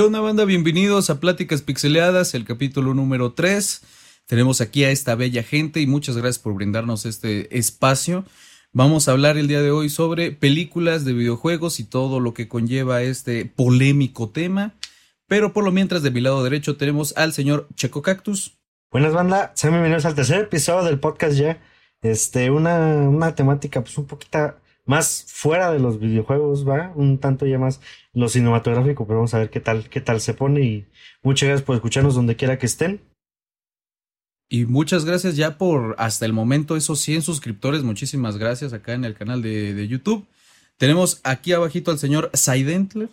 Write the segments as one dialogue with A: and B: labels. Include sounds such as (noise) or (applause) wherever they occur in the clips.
A: ¿Qué banda? Bienvenidos a Pláticas Pixeleadas, el capítulo número 3. Tenemos aquí a esta bella gente y muchas gracias por brindarnos este espacio. Vamos a hablar el día de hoy sobre películas de videojuegos y todo lo que conlleva este polémico tema. Pero por lo mientras de mi lado derecho tenemos al señor Checo Cactus.
B: Buenas banda, sean bienvenidos al tercer episodio del podcast ya. Este, una, una temática pues un poquito más fuera de los videojuegos, va, un tanto ya más lo cinematográfico, pero vamos a ver qué tal, qué tal se pone y muchas gracias por escucharnos donde quiera que estén.
A: Y muchas gracias ya por hasta el momento esos 100 suscriptores, muchísimas gracias acá en el canal de, de YouTube. Tenemos aquí abajito al señor Saidentler.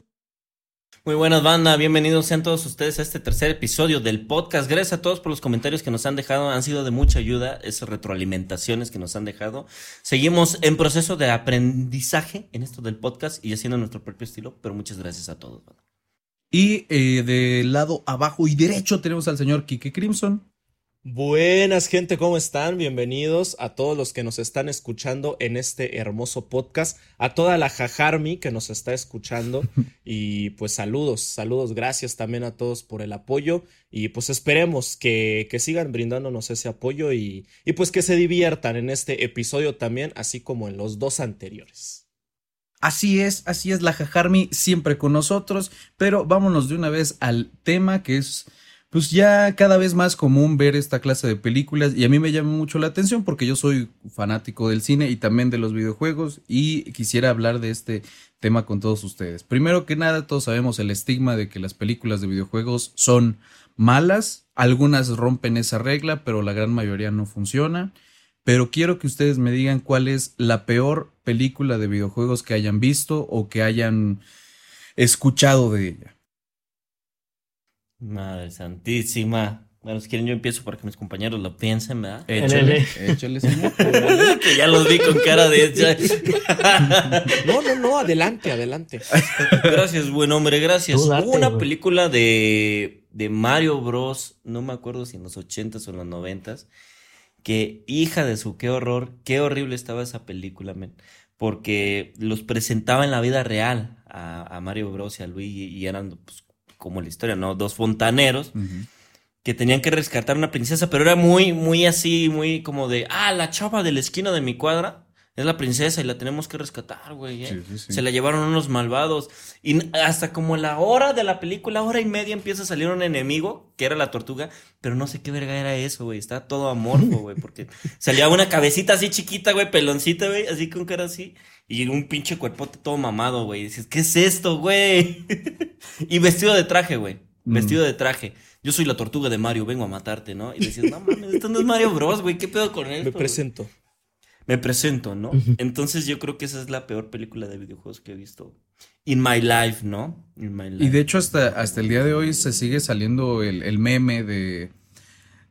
C: Muy buenas banda, bienvenidos sean todos ustedes a este tercer episodio del podcast. Gracias a todos por los comentarios que nos han dejado, han sido de mucha ayuda, esas retroalimentaciones que nos han dejado. Seguimos en proceso de aprendizaje en esto del podcast y haciendo nuestro propio estilo, pero muchas gracias a todos. Banda.
A: Y eh, del lado abajo y derecho tenemos al señor Kike Crimson.
D: Buenas gente, ¿cómo están? Bienvenidos a todos los que nos están escuchando en este hermoso podcast, a toda la Jajarmi que nos está escuchando (laughs) y pues saludos, saludos, gracias también a todos por el apoyo y pues esperemos que, que sigan brindándonos ese apoyo y, y pues que se diviertan en este episodio también, así como en los dos anteriores.
A: Así es, así es la Jajarmi siempre con nosotros, pero vámonos de una vez al tema que es pues ya cada vez más común ver esta clase de películas y a mí me llama mucho la atención porque yo soy fanático del cine y también de los videojuegos y quisiera hablar de este tema con todos ustedes. Primero que nada, todos sabemos el estigma de que las películas de videojuegos son malas, algunas rompen esa regla, pero la gran mayoría no funciona. Pero quiero que ustedes me digan cuál es la peor película de videojuegos que hayan visto o que hayan escuchado de ella.
C: Madre santísima. Bueno, si quieren yo empiezo para que mis compañeros lo piensen, ¿verdad?
A: Échale, échale, (laughs)
C: que ya los vi con cara de... (laughs)
D: no, no, no, adelante, adelante.
C: Gracias, buen hombre, gracias. Date, Hubo una película de, de Mario Bros, no me acuerdo si en los ochentas o en los noventas, que hija de su, qué horror, qué horrible estaba esa película, men. Porque los presentaba en la vida real a, a Mario Bros y a Luigi y eran pues, como la historia, ¿no? Dos fontaneros uh -huh. que tenían que rescatar a una princesa, pero era muy, muy así, muy como de, ah, la chava de la esquina de mi cuadra es la princesa y la tenemos que rescatar, güey. ¿eh? Sí, sí, sí. Se la llevaron unos malvados. Y hasta como la hora de la película, hora y media, empieza a salir un enemigo, que era la tortuga, pero no sé qué verga era eso, güey. Está todo amorfo, güey, porque (laughs) salía una cabecita así chiquita, güey, peloncita, güey, así con cara así. Y un pinche cuerpote todo mamado, güey. Dices, ¿qué es esto, güey? (laughs) y vestido de traje, güey. Mm. Vestido de traje. Yo soy la tortuga de Mario, vengo a matarte, ¿no? Y decías, no mames, esto no es Mario Bros, güey. ¿Qué pedo con él?
D: Me presento.
C: Wey? Me presento, ¿no? Entonces yo creo que esa es la peor película de videojuegos que he visto. In my life, ¿no? In my life.
A: Y de hecho, hasta, hasta el día de hoy se sigue saliendo el, el meme de.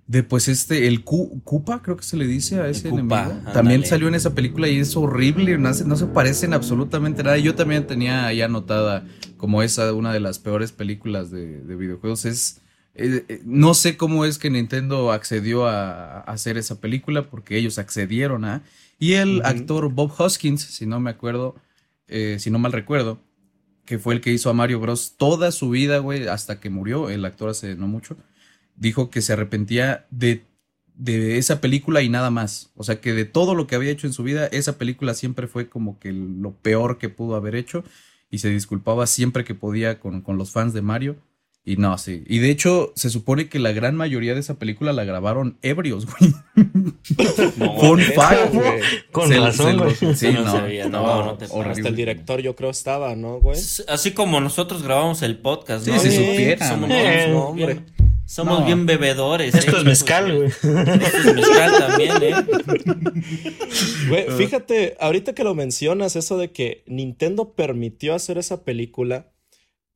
A: De pues este, el Koopa, creo que se le dice a ese enemigo. Ándale. También salió en esa película y es horrible, no se, no se parecen absolutamente nada. Yo también tenía ahí anotada como esa, una de las peores películas de, de videojuegos. Es, eh, no sé cómo es que Nintendo accedió a, a, hacer esa película, porque ellos accedieron a. Y el uh -huh. actor Bob Hoskins, si no me acuerdo, eh, si no mal recuerdo, que fue el que hizo a Mario Bros. toda su vida, güey, hasta que murió, el actor hace no mucho dijo que se arrepentía de, de, esa película y nada más. O sea que de todo lo que había hecho en su vida, esa película siempre fue como que lo peor que pudo haber hecho y se disculpaba siempre que podía con, con los fans de Mario. Y no, sí. Y de hecho, se supone que la gran mayoría de esa película la grabaron ebrios, güey.
D: No, Fun fact, güey.
B: Con se, razón, güey.
C: Sí, no, no, sabía, no, no te
D: Hasta el director yo creo estaba, ¿no, güey?
C: Así como nosotros grabamos el podcast,
A: sí,
C: ¿no?
A: Si supiera.
C: Somos,
B: Eh,
C: no, hombre. Somos no. bien bebedores.
B: Esto
C: ¿eh?
B: es mezcal, güey.
C: Esto es mezcal también, ¿eh? (laughs)
D: Güey, fíjate, ahorita que lo mencionas, eso de que Nintendo permitió hacer esa película.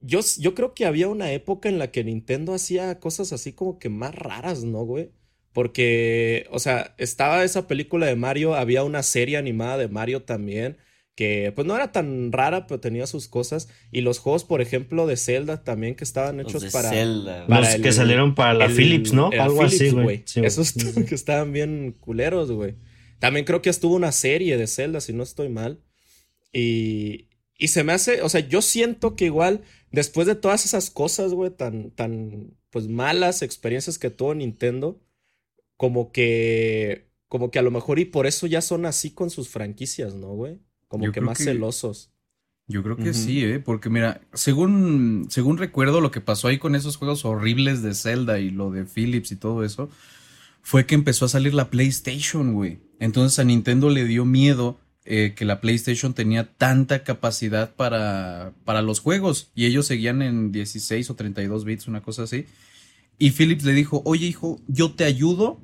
D: Yo, yo creo que había una época en la que Nintendo hacía cosas así como que más raras, ¿no, güey? Porque, o sea, estaba esa película de Mario, había una serie animada de Mario también que pues no era tan rara, pero tenía sus cosas. Y los juegos, por ejemplo, de Zelda también que estaban hechos
C: los
D: para,
C: Zelda.
D: para.
B: Los el, que salieron para la
D: el,
B: Philips, ¿no?
D: Algo Philips, así, güey. Sí, Esos (laughs) que estaban bien culeros, güey. También creo que estuvo una serie de Zelda, si no estoy mal. Y, y se me hace, o sea, yo siento que igual después de todas esas cosas, güey, tan, tan, pues malas experiencias que tuvo Nintendo, como que, como que a lo mejor y por eso ya son así con sus franquicias, ¿no, güey? Como que más celosos.
A: Yo creo que sí, ¿eh? Porque mira, según, según recuerdo lo que pasó ahí con esos juegos horribles de Zelda y lo de Philips y todo eso, fue que empezó a salir la PlayStation, güey. Entonces a Nintendo le dio miedo eh, que la PlayStation tenía tanta capacidad para, para los juegos y ellos seguían en 16 o 32 bits, una cosa así. Y Philips le dijo, oye hijo, yo te ayudo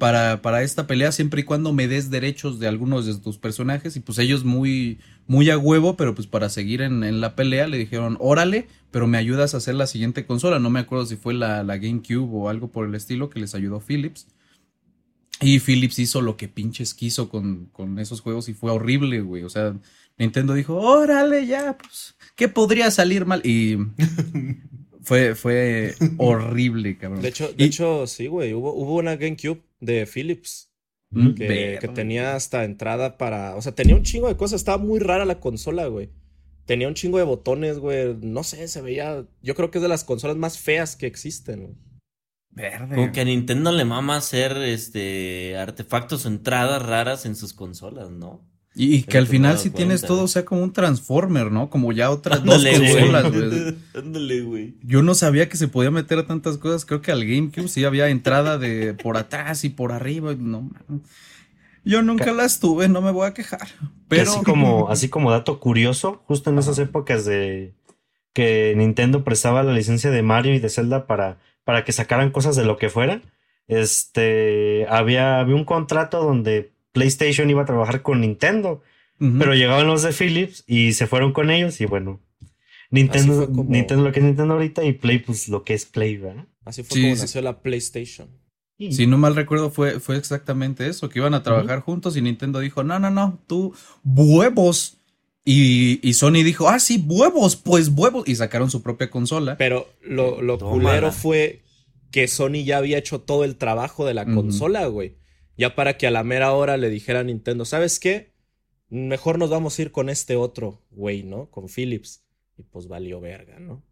A: para, para esta pelea siempre y cuando me des derechos de algunos de tus personajes. Y pues ellos muy, muy a huevo, pero pues para seguir en, la pelea le dijeron, órale, pero me ayudas a hacer la siguiente consola. No me acuerdo si fue la, la GameCube o algo por el estilo que les ayudó Philips. Y Philips hizo lo que pinches quiso con, con esos juegos y fue horrible, güey. O sea, Nintendo dijo, órale, ya, pues, ¿qué podría salir mal? Y (laughs) fue, fue (laughs) horrible, cabrón.
D: De hecho, de hecho sí, güey, hubo, hubo una GameCube de Philips. Mm, que, que, tenía hasta entrada para. O sea, tenía un chingo de cosas. Estaba muy rara la consola, güey. Tenía un chingo de botones, güey. No sé, se veía. Yo creo que es de las consolas más feas que existen, güey.
C: Verde. Como que a Nintendo le mama hacer este artefactos o entradas raras en sus consolas, ¿no?
A: Y, que al final si tienes todo, o sea, como un Transformer, ¿no? Como ya otras dos consolas, güey. (laughs) Ándale, güey. Yo no sabía que se podía meter a tantas cosas. Creo que al GameCube sí había entrada de por atrás y por arriba. No, yo nunca las tuve, no me voy a quejar. Pero
B: así como, así como dato curioso, justo en esas épocas de que Nintendo prestaba la licencia de Mario y de Zelda para, para que sacaran cosas de lo que fuera, este había, había un contrato donde PlayStation iba a trabajar con Nintendo. Pero llegaban los de Philips y se fueron con ellos y bueno. Nintendo, Nintendo lo que es Nintendo ahorita y Play pues lo que es Play, ¿verdad?
D: Así fue como nació la PlayStation.
A: Si no mal recuerdo, fue, fue exactamente eso, que iban a trabajar juntos y Nintendo dijo, no, no, no, tú, huevos. Y, y, Sony dijo, ah, sí, huevos, pues huevos. Y sacaron su propia consola.
D: Pero lo, lo culero fue que Sony ya había hecho todo el trabajo de la consola, güey. Ya para que a la mera hora le dijera a Nintendo, ¿sabes qué? Mejor nos vamos a ir con este otro güey, ¿no? Con Philips. Y pues valió verga, ¿no?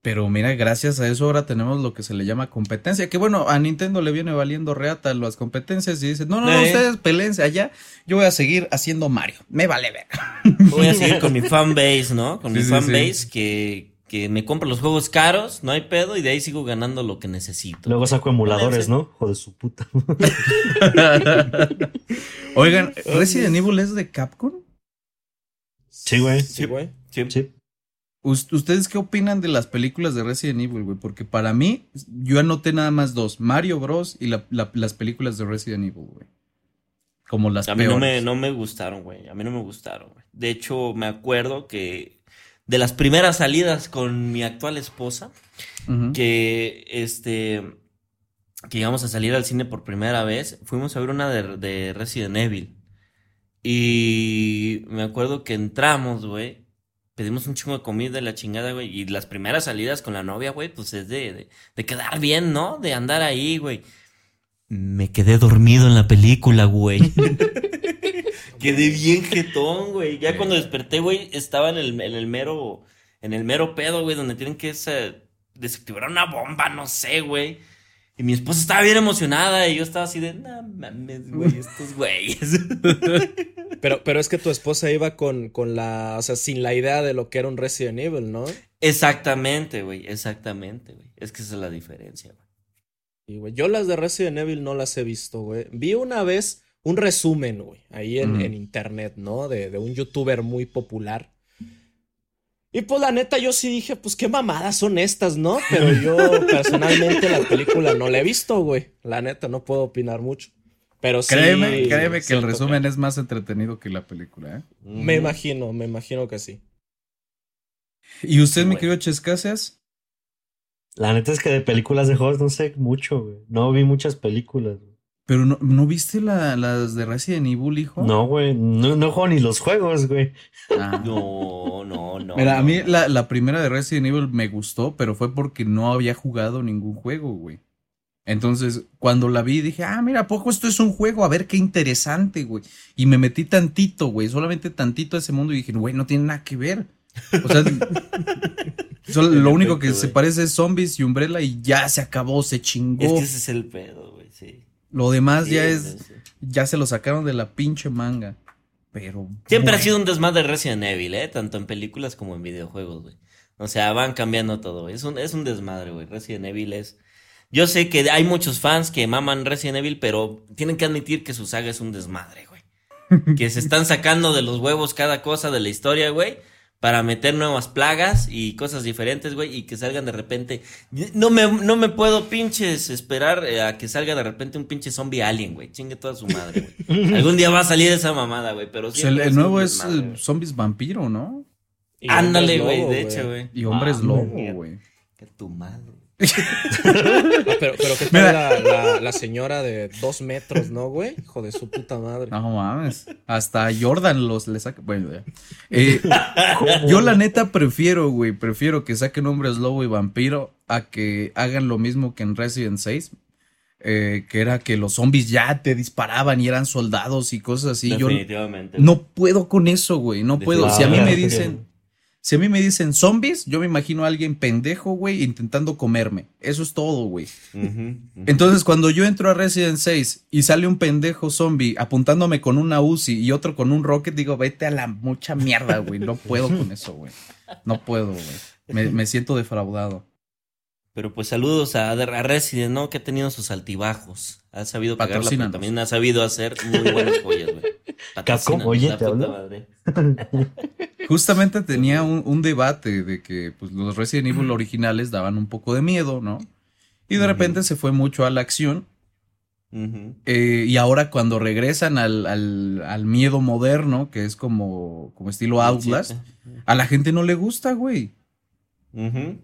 A: Pero mira, gracias a eso ahora tenemos lo que se le llama competencia. Que bueno, a Nintendo le viene valiendo reata las competencias y dice, no, no, no, ustedes pelense allá, yo voy a seguir haciendo Mario. Me vale ver.
C: Voy a seguir (laughs) con mi fanbase, ¿no? Con mi fanbase que, que me compra los juegos caros, no hay pedo, y de ahí sigo ganando lo que necesito.
B: Luego saco emuladores, ¿no? Joder, su puta. (laughs)
A: Oigan, ¿Resident Evil es de Capcom?
B: Sí, güey.
C: Sí, güey. Sí.
A: ¿Ustedes qué opinan de las películas de Resident Evil, güey? Porque para mí, yo anoté nada más dos: Mario Bros. y las películas de Resident Evil, güey. Como las
C: A mí no me, no me gustaron, güey. A mí no me gustaron, güey. De hecho, me acuerdo que de las primeras salidas con mi actual esposa, que este que íbamos a salir al cine por primera vez, fuimos a ver una de, Resident Evil. Y me acuerdo que entramos, güey. Pedimos un chingo de comida y la chingada, güey. Y las primeras salidas con la novia, güey, pues es de, de, de quedar bien, ¿no? De andar ahí, güey. Me quedé dormido en la película, güey. (laughs) Quedé bien jetón, güey. Ya cuando desperté, güey, estaba en el, en el mero, en el mero pedo, güey, donde tienen que desactivar una bomba, no sé, güey. Y mi esposa estaba bien emocionada y yo estaba así de, no mames, güey, estos güeyes. (laughs)
D: Pero, pero es que tu esposa iba con, con la, o sea, sin la idea de lo que era un Resident Evil, ¿no?
C: Exactamente, güey, exactamente, güey. Es que esa es la diferencia, güey.
D: Yo las de Resident Evil no las he visto, güey. Vi una vez un resumen, güey, ahí en, internet, ¿no? De, de, un youtuber muy popular. Y pues la neta yo sí dije, pues qué mamadas son estas, ¿no? Pero (laughs) yo personalmente la película no la he visto, güey. La neta no puedo opinar mucho. Pero
A: sí. Créeme, créeme que el resumen es más entretenido que la película, ¿eh?
D: Me imagino, me imagino que sí.
A: ¿Y usted, mi querido Chescasias?
B: La neta es que de películas de juegos no sé mucho, güey. No vi muchas películas.
A: Pero no, ¿no viste las de Resident Evil, hijo?
B: No, güey. No, no juego ni los juegos, güey.
C: Ah. No, no, no.
A: Mira, a mí la, la, primera de Resident Evil me gustó, pero fue porque no había jugado ningún juego, güey. Entonces, cuando la vi, dije, ah, mira, poco esto es un juego, a ver qué interesante, güey. Y me metí tantito, güey, solamente tantito a ese mundo y dije, güey, no tiene nada que ver. O sea, (laughs) lo único que se parece es zombies y Umbrella y ya se acabó, se chingó. Es
C: que ese es el pedo.
A: Lo demás ya es, ya se lo sacaron de la pinche manga. Pero.
C: Siempre ha sido un desmadre Resident Evil, ¿eh? Tanto en películas como en videojuegos, güey. O sea, van cambiando todo. Es un, es un desmadre, güey. Resident Evil es. Yo sé que hay muchos fans que maman Resident Evil, pero tienen que admitir que su saga es un desmadre, güey. que se están sacando de los huevos cada cosa de la historia, güey para meter nuevas plagas y cosas diferentes, güey, y que salgan de repente. No me, no me puedo pinches esperar eh, a que salga de repente un pinche zombie alien, güey. Chingue toda su madre, güey. (laughs) Algún día va a salir esa mamada, güey, pero
A: sí. el, nuevo es eh, zombies vampiro, ¿no?
C: Ándale, güey, de hecho, güey.
A: Y hombres ah, lobo, güey.
C: Que tu madre
D: pero, pero que tal la, señora de dos metros, ¿no, güey? Hijo de su puta madre.
A: No mames. Hasta Jordan los le saca. Bueno, ya. Eh, yo la neta prefiero, güey, prefiero que saquen hombres lobo y vampiro a que hagan lo mismo que en Resident 6. Eh, que era que los zombies ya te disparaban y eran soldados y cosas así.
C: Definitivamente.
A: Yo no puedo con eso, güey. No puedo. Si a mí me dicen, si a mí me dicen zombies, yo me imagino a alguien pendejo, güey, intentando comerme. Eso es todo, güey. Entonces, cuando yo entro a Resident 6 y sale un pendejo zombie apuntándome con una Uzi y otro con un rocket, digo, vete a la mucha mierda, güey. No puedo con eso, güey. No puedo, güey. Me, siento defraudado.
C: Pero pues saludos a, Resident, ¿no? Que ha tenido sus altibajos. Ha sabido pagarla, pero también ha sabido hacer muy buenas joyas, güey. (laughs)
B: Capcom, oye, te (laughs)
A: Justamente tenía un, debate de que pues, los Resident Evil originales daban un poco de miedo, ¿no? Y de repente se fue mucho a la acción. Eh, y ahora cuando regresan al, miedo moderno, que es como, como estilo Outlast, a la gente no le gusta, güey.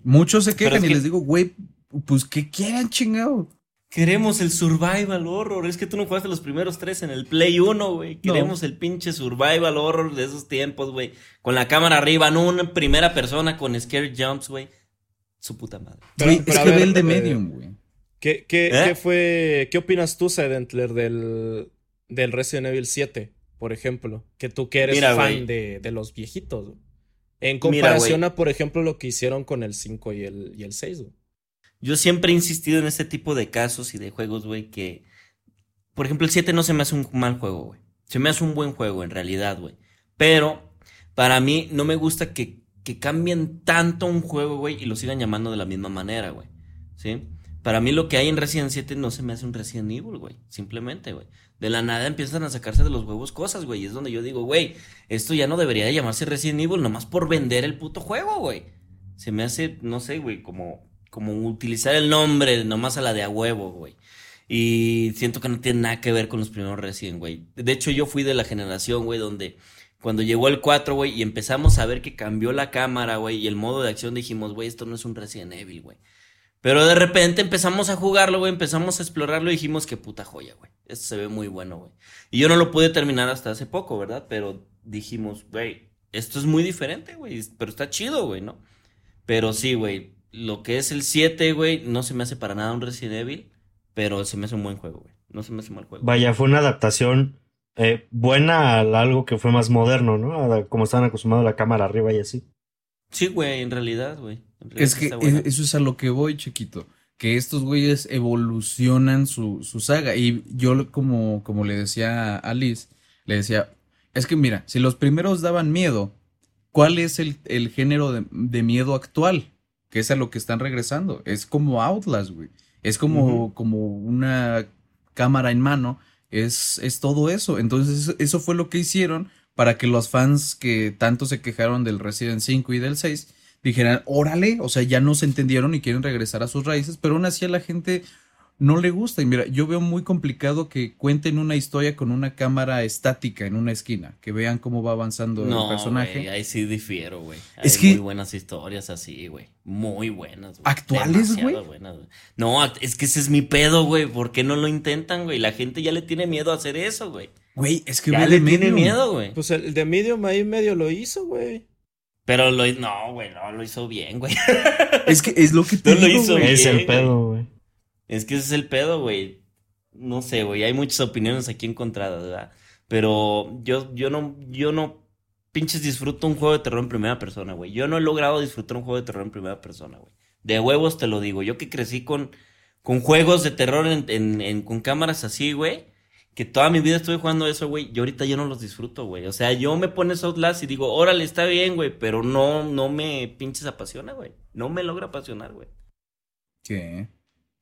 A: Muchos se quejan y les digo, güey, pues que quieran chingado.
C: Queremos el survival horror. Es que tú no jugaste los primeros tres en el Play 1, güey. Queremos el pinche survival horror de esos tiempos, güey. Con la cámara arriba, no una primera persona con scare jumps, güey. Su puta madre.
A: es que ve el de Medium, güey.
D: ¿Qué, qué, ¿Eh? ¿Qué, fue, qué opinas tú, Sedentler, del, del Resident Evil 7, por ejemplo? Que tú que eres fan de, de, los viejitos, En comparación a, por ejemplo, lo que hicieron con el 5 y el, y el 6, güey.
C: Yo siempre he insistido en este tipo de casos y de juegos, güey, que... Por ejemplo, el 7 no se me hace un mal juego, güey. Se me hace un buen juego, en realidad, güey. Pero, para mí, no me gusta que, que cambien tanto un juego, güey, y lo sigan llamando de la misma manera, güey. ¿Sí? Para mí lo que hay en Resident 7 no se me hace un Resident Evil, güey. Simplemente, güey. De la nada empiezan a sacarse de los huevos cosas, güey. Y es donde yo digo, güey, esto ya no debería de llamarse Resident Evil nomás por vender el puto juego, güey. Se me hace, no sé, güey, como como utilizar el nombre nomás a la de a huevo, güey. Y siento que no tiene nada que ver con los primeros Resident, güey. De hecho, yo fui de la generación, güey, donde cuando llegó el 4, güey, y empezamos a ver que cambió la cámara, güey, y el modo de acción, dijimos, güey, esto no es un Resident Evil, güey. Pero de repente empezamos a jugarlo, güey, empezamos a explorarlo y dijimos, qué puta joya, güey. Esto se ve muy bueno, güey. Y yo no lo pude terminar hasta hace poco, ¿verdad? Pero dijimos, güey, esto es muy diferente, güey, pero está chido, güey, ¿no? Pero sí, güey, lo que es el 7, güey, no se me hace para nada un Resident Evil, pero se me hace un buen juego, güey. No se me hace mal juego.
B: Vaya, fue una adaptación eh, buena a algo que fue más moderno, ¿no? como estaban acostumbrados a la cámara arriba y así.
C: Sí, güey, en realidad, güey.
A: Es que eso es a lo que voy, chiquito. Que estos güeyes evolucionan su, su saga. Y yo, como, como le decía a Alice, le decía, es que mira, si los primeros daban miedo, ¿cuál es el, el género de, de miedo actual? Que es a lo que están regresando. Es como Outlast, güey. Es como, como una cámara en mano. Es, es todo eso. Entonces, eso fue lo que hicieron para que los fans que tanto se quejaron del Resident 5 y del 6 dijeran, órale, o sea, ya no se entendieron y quieren regresar a sus raíces, pero aún así a la gente no le gusta. Y mira, yo veo muy complicado que cuenten una historia con una cámara estática en una esquina, que vean cómo va avanzando el personaje.
C: ahí sí difiero, güey. Es que muy buenas historias así, güey. Muy buenas,
A: güey. ¿Actuales, güey?
C: No, es que ese es mi pedo, güey. ¿Por qué no lo intentan, güey? La gente ya le tiene miedo a hacer eso, güey.
A: Güey, es que
C: ya le tiene miedo, güey.
D: Pues el de Medium ahí medio lo hizo, güey.
C: Pero lo no, güey, no lo hizo bien, güey.
A: Es que es lo que (laughs) te
B: lo hizo bien, Es el pedo, güey.
C: Es que ese es el pedo, güey. No sé, güey. Hay muchas opiniones aquí encontradas, ¿verdad? Pero yo, yo no, yo no pinches disfruto un juego de terror en primera persona, güey. Yo no he logrado disfrutar un juego de terror en primera persona, güey. De huevos te lo digo. Yo que crecí con, con juegos de terror en, con cámaras así, güey. Que toda mi vida estuve jugando eso, güey. Y ahorita yo no los disfruto, güey. O sea, yo me pones Outlast y digo, órale, está bien, güey. Pero no, no me pinches apasiona, güey. No me logra apasionar, güey.
A: ¿Qué?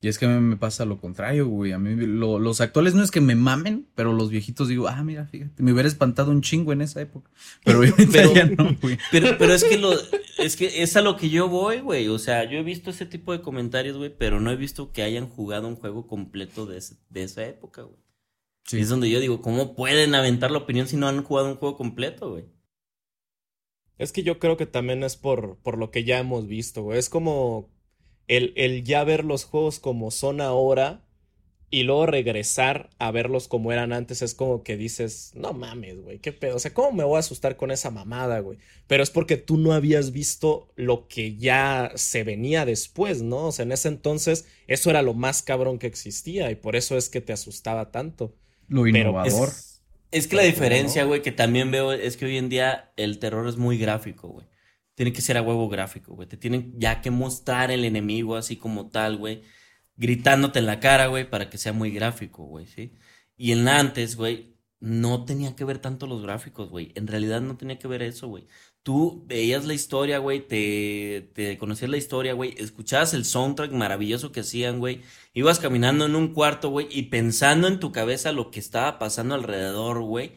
A: Y es que a mí me pasa lo contrario, güey. A mí los actuales no es que me mamen, pero los viejitos digo, ah, mira, fíjate, me hubiera espantado un chingo en esa época. Pero (laughs)
C: pero, ya no, güey. Pero, pero es que lo, es que es a lo que yo voy, güey. O sea, yo he visto ese tipo de comentarios, güey, pero no he visto que hayan jugado un juego completo de, de esa época, güey. Sí. Es donde yo digo, ¿cómo pueden aventar la opinión si no han jugado un juego completo, güey?
D: Es que yo creo que también es por, por lo que ya hemos visto, güey. Es como el, ya ver los juegos como son ahora y luego regresar a verlos como eran antes es como que dices, no mames, güey, qué pedo. O sea, ¿cómo me voy a asustar con esa mamada, güey? Pero es porque tú no habías visto lo que ya se venía después, ¿no? O sea, en ese entonces eso era lo más cabrón que existía y por eso es que te asustaba tanto.
A: Lo innovador.
C: es, que la diferencia, güey, que también veo es que hoy en día el terror es muy gráfico, güey tiene que ser a huevo gráfico, güey. Te tienen ya que mostrar el enemigo así como tal, güey. Gritándote en la cara, güey, para que sea muy gráfico, güey, ¿sí? Y en antes, güey, no tenía que ver tanto los gráficos, güey. En realidad no tenía que ver eso, güey. Tú veías la historia, güey, te, te conocías la historia, güey, escuchabas el soundtrack maravilloso que hacían, güey. Ibas caminando en un cuarto, güey, y pensando en tu cabeza lo que estaba pasando alrededor, güey.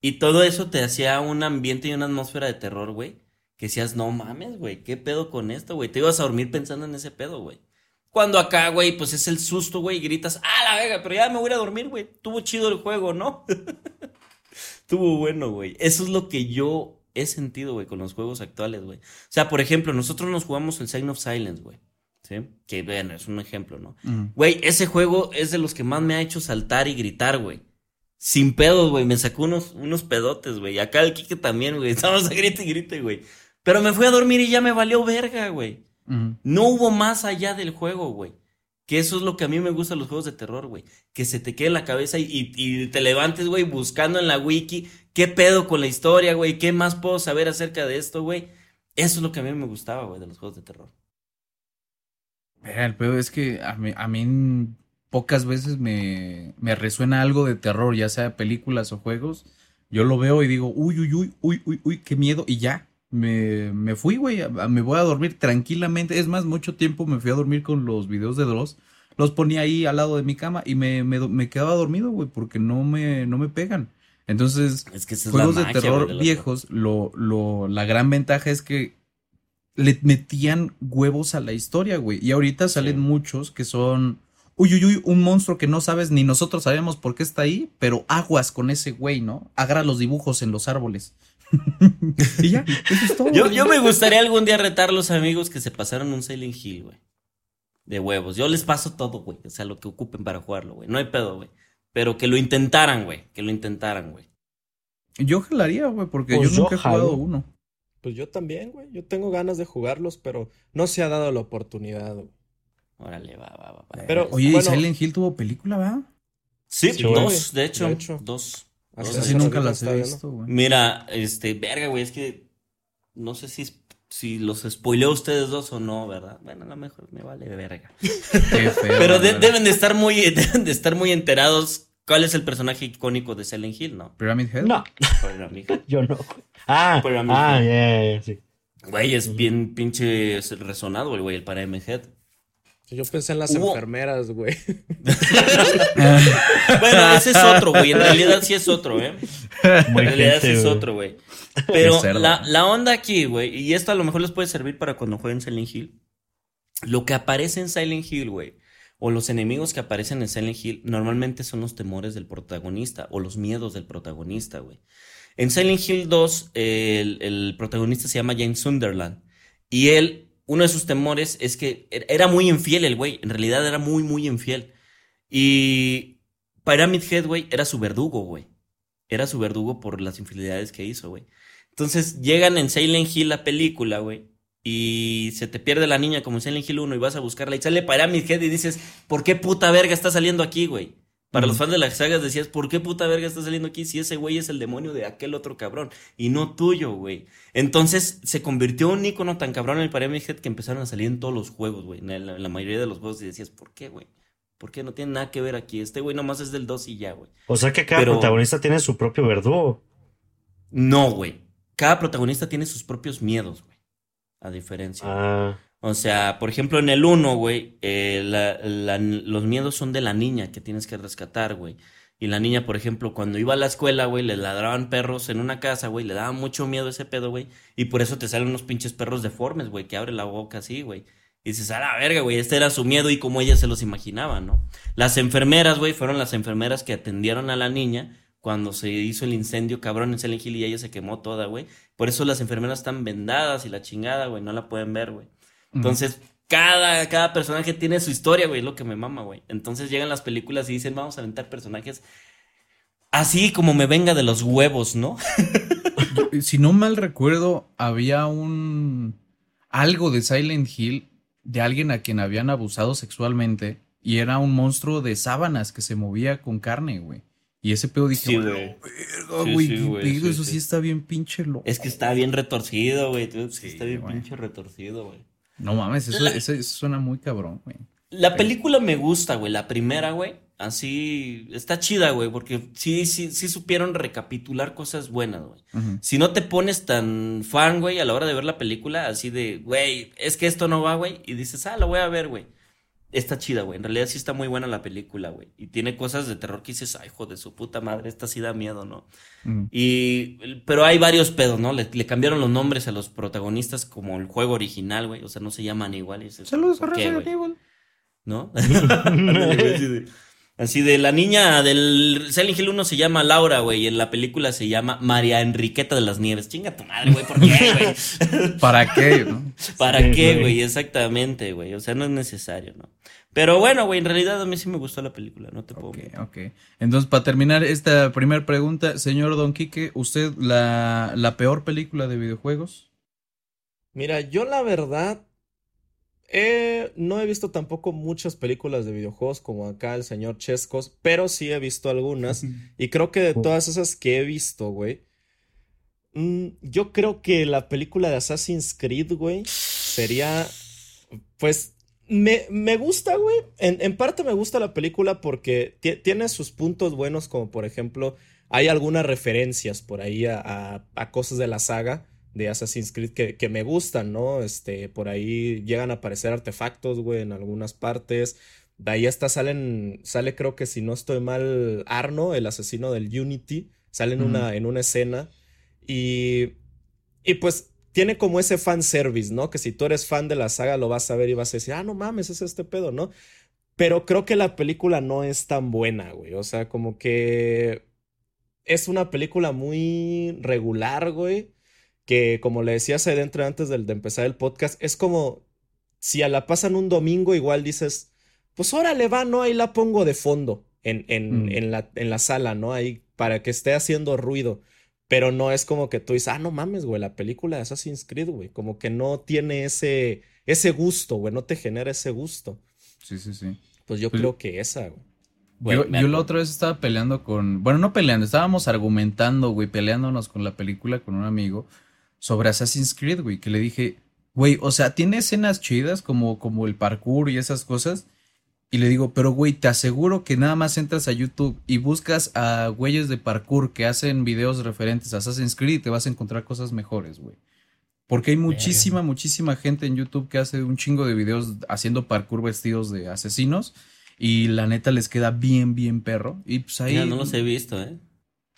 C: Y todo eso te hacía un ambiente y una atmósfera de terror, güey que decías, no mames, güey, ¿qué pedo con esto, güey? Te ibas a dormir pensando en ese pedo, güey. Cuando acá, güey, pues es el susto, güey, y gritas, ah, la verga, pero ya me voy a dormir, güey. Tuvo chido el juego, ¿no? (laughs) Tuvo bueno, güey. Eso es lo que yo he sentido, güey, con los juegos actuales, güey. O sea, por ejemplo, nosotros nos jugamos el Sign of Silence, güey. ¿Sí? Que, bueno, es un ejemplo, ¿no? Güey, ese juego es de los que más me ha hecho saltar y gritar, güey. Sin pedos, güey. Me sacó unos, unos pedotes, güey. Acá el Kike también, güey. (laughs) Estamos a grite y grite, güey. Pero me fui a dormir y ya me valió verga, güey. No hubo más allá del juego, güey. Que eso es lo que a mí me gusta de los juegos de terror, güey. Que se te quede en la cabeza y, te levantes, güey, buscando en la wiki qué pedo con la historia, güey. ¿Qué más puedo saber acerca de esto, güey? Eso es lo que a mí me gustaba, güey, de los juegos de terror.
A: el pedo es que a mí, a mí pocas veces me, me resuena algo de terror, ya sea películas o juegos. Yo lo veo y digo, uy, uy, uy, uy, uy, uy, qué miedo, y ya me, me fui, güey, me voy a dormir tranquilamente. Es más, mucho tiempo me fui a dormir con los videos de Dross. Los ponía ahí al lado de mi cama y me, me, quedaba dormido, güey, porque no me, no me pegan. Entonces, juegos de terror viejos, lo, lo, la gran ventaja es que le metían huevos a la historia, güey. Y ahorita salen muchos que son, uy, uy, uy, un monstruo que no sabes ni nosotros sabemos por qué está ahí, pero aguas con ese güey, ¿no? Agarra los dibujos en los árboles. Y ya, eso es todo.
C: Yo, me gustaría algún día retar a los amigos que se pasaron un Sailing Hill, güey. De huevos. Yo les paso todo, güey. O sea, lo que ocupen para jugarlo, güey. No hay pedo, güey. Pero que lo intentaran, güey. Que lo intentaran, güey.
A: Yo jalaría, güey, porque pues yo nunca he jugado uno.
D: Pues yo también, güey. Yo tengo ganas de jugarlos, pero no se ha dado la oportunidad, güey.
C: Órale, va, va, va.
A: Pero, Oye, Silent Hill tuvo película, va?
C: Sí, dos, de hecho, de hecho. Dos.
A: Así nunca las he visto, güey.
C: Mira, este, verga, güey, es que no sé si, si los spoileó ustedes dos o no, ¿verdad? Bueno, a lo mejor me vale verga. (laughs) Qué feo, Pero deben de estar muy, (laughs) deben de estar muy enterados cuál es el personaje icónico de Silent Hill, ¿no?
A: Pyramid Head.
B: No.
C: Pyramid Head. (laughs)
B: Yo no. Ah, Pyramid ah, yeah, sí.
C: Güey, es bien pinche resonado el güey, el Pyramid Head.
D: Yo pensé en las enfermeras, güey. (laughs)
C: bueno, ese es otro, güey. En realidad sí es otro, ¿eh? en realidad sí es otro, güey. Pero la, la, onda aquí, güey, y esto a lo mejor les puede servir para cuando jueguen Silent Hill. Lo que aparece en Silent Hill, güey, o los enemigos que aparecen en Silent Hill, normalmente son los temores del protagonista o los miedos del protagonista, güey. En Silent Hill 2, el, el protagonista se llama James Sunderland. Y él uno de sus temores es que er, era muy infiel el güey. En realidad era muy, muy infiel. Y Pyramid Head, güey, era su verdugo, güey. Era su verdugo por las infidelidades que hizo, güey. Entonces llegan en Silent Hill la película, güey. Y se te pierde la niña como en Silent Hill 1 y vas a buscarla y sale Pyramid Head y dices, ¿por qué puta verga está saliendo aquí, güey? Para los fans de las sagas decías, ¿por qué puta verga está saliendo aquí si ese güey es el demonio de aquel otro cabrón? Y no tuyo, güey. Entonces se convirtió un icono tan cabrón en el Pyramid Head que empezaron a salir en todos los juegos, güey. En, la mayoría de los juegos y decías, ¿por qué, güey? ¿Por qué no tiene nada que ver aquí? Este güey nomás es del 2 y ya, güey.
B: O sea que cada protagonista tiene su propio verdugo.
C: No, güey. Cada protagonista tiene sus propios miedos, güey. A diferencia. Ah. O sea, por ejemplo, en el 1, güey, eh, los miedos son de la niña que tienes que rescatar, güey. Y la niña, por ejemplo, cuando iba a la escuela, güey, le ladraban perros en una casa, güey, le daba mucho miedo ese pedo, güey. Y por eso te salen unos pinches perros deformes, güey, que abre la boca así, güey. Y dices, a la verga, güey, este era su miedo y como ella se los imaginaba, ¿no? Las enfermeras, güey, fueron las enfermeras que atendieron a la niña cuando se hizo el incendio cabrón en Silent Hill y ella se quemó toda, güey. Por eso las enfermeras están vendadas y la chingada, güey, no la pueden ver, güey. Entonces, cada, cada personaje tiene su historia, güey, es lo que me mama, güey. Entonces llegan las películas y dicen, vamos a aventar personajes así como me venga de los huevos, ¿no? (laughs)
A: si no mal recuerdo, había un algo de Silent Hill de alguien a quien habían abusado sexualmente y era un monstruo de sábanas que se movía con carne, güey. Y ese pedo dije, sí, güey, eso sí, está bien pinche loco.
C: Es que está bien retorcido, güey. Está bien pinche retorcido, güey.
A: No mames, eso, suena muy cabrón, güey.
C: La película me gusta, güey. La primera, güey. Así está chida, güey, porque sí, sí, sí supieron recapitular cosas buenas, güey. Si no te pones tan fan, güey, a la hora de ver la película, así de, güey, es que esto no va, güey, y dices, ah, lo voy a ver, güey. Está chida, güey. En realidad sí está muy buena la película, güey. Y tiene cosas de terror que dices, ay, hijo de su puta madre, esta sí da miedo, ¿no? Y, pero hay varios pedos, ¿no? Le, cambiaron los nombres a los protagonistas como el juego original, güey. O sea, no se llaman igual. Saludos a Resident Evil. ¿No? (laughs) (laughs) Así de la niña del Silent Hill 1 se llama Laura, güey, y en la película se llama María Enriqueta de las Nieves. Chinga tu madre, güey, ¿por qué,
A: güey? (laughs) ¿Para qué, no?
C: ¿Para qué, güey? Exactamente, güey. O sea, no es necesario, ¿no? Pero bueno, güey, en realidad a mí sí me gustó la película, no te puedo.
A: Ok, ok. Entonces, para terminar esta primera pregunta, señor Don Quique, ¿usted la, la peor película de videojuegos?
D: Mira, yo la verdad eh, no he visto tampoco muchas películas de videojuegos como acá el señor Chescos, pero sí he visto algunas. Y creo que de todas esas que he visto, güey, mm, yo creo que la película de Assassin's Creed, güey, sería, pues, me, me gusta, güey. En, parte me gusta la película porque tiene sus puntos buenos, como por ejemplo, hay algunas referencias por ahí a, a cosas de la saga de Assassin's Creed que, me gustan, ¿no? Este, por ahí llegan a aparecer artefactos, güey, en algunas partes. De ahí hasta salen, sale creo que si no estoy mal, Arno, el asesino del Unity, sale en, una, en una escena. Y, y pues tiene como ese fan service, ¿no? Que si tú eres fan de la saga lo vas a ver y vas a decir, ah, no mames, es este pedo, ¿no? Pero creo que la película no es tan buena, güey. O sea, como que es una película muy regular, güey que como le decías ahí dentro antes de, empezar el podcast, es como si a la pasan un domingo, igual dices, pues órale, va, ¿no? Ahí la pongo de fondo en, en, mm. en, la, en la sala, ¿no? Ahí para que esté haciendo ruido. Pero no es como que tú dices, ah, no mames, güey, la película de Assassin's Creed, güey. Como que no tiene ese, ese gusto, güey, no te genera ese gusto.
A: Sí, sí, sí.
D: Pues yo pues creo que esa,
A: güey. yo, yo la otra vez estaba peleando con. Bueno, no peleando, estábamos argumentando, güey, peleándonos con la película con un amigo sobre Assassin's Creed, güey, que le dije, güey, o sea, tiene escenas chidas como, como el parkour y esas cosas. Y le digo, pero güey, te aseguro que nada más entras a YouTube y buscas a güeyes de parkour que hacen videos referentes a Assassin's Creed y te vas a encontrar cosas mejores, güey. Porque hay muchísima, muchísima gente en YouTube que hace un chingo de videos haciendo parkour vestidos de asesinos. Y la neta les queda bien, bien perro. Y pues ahí.
C: Ya no los he visto, ¿eh?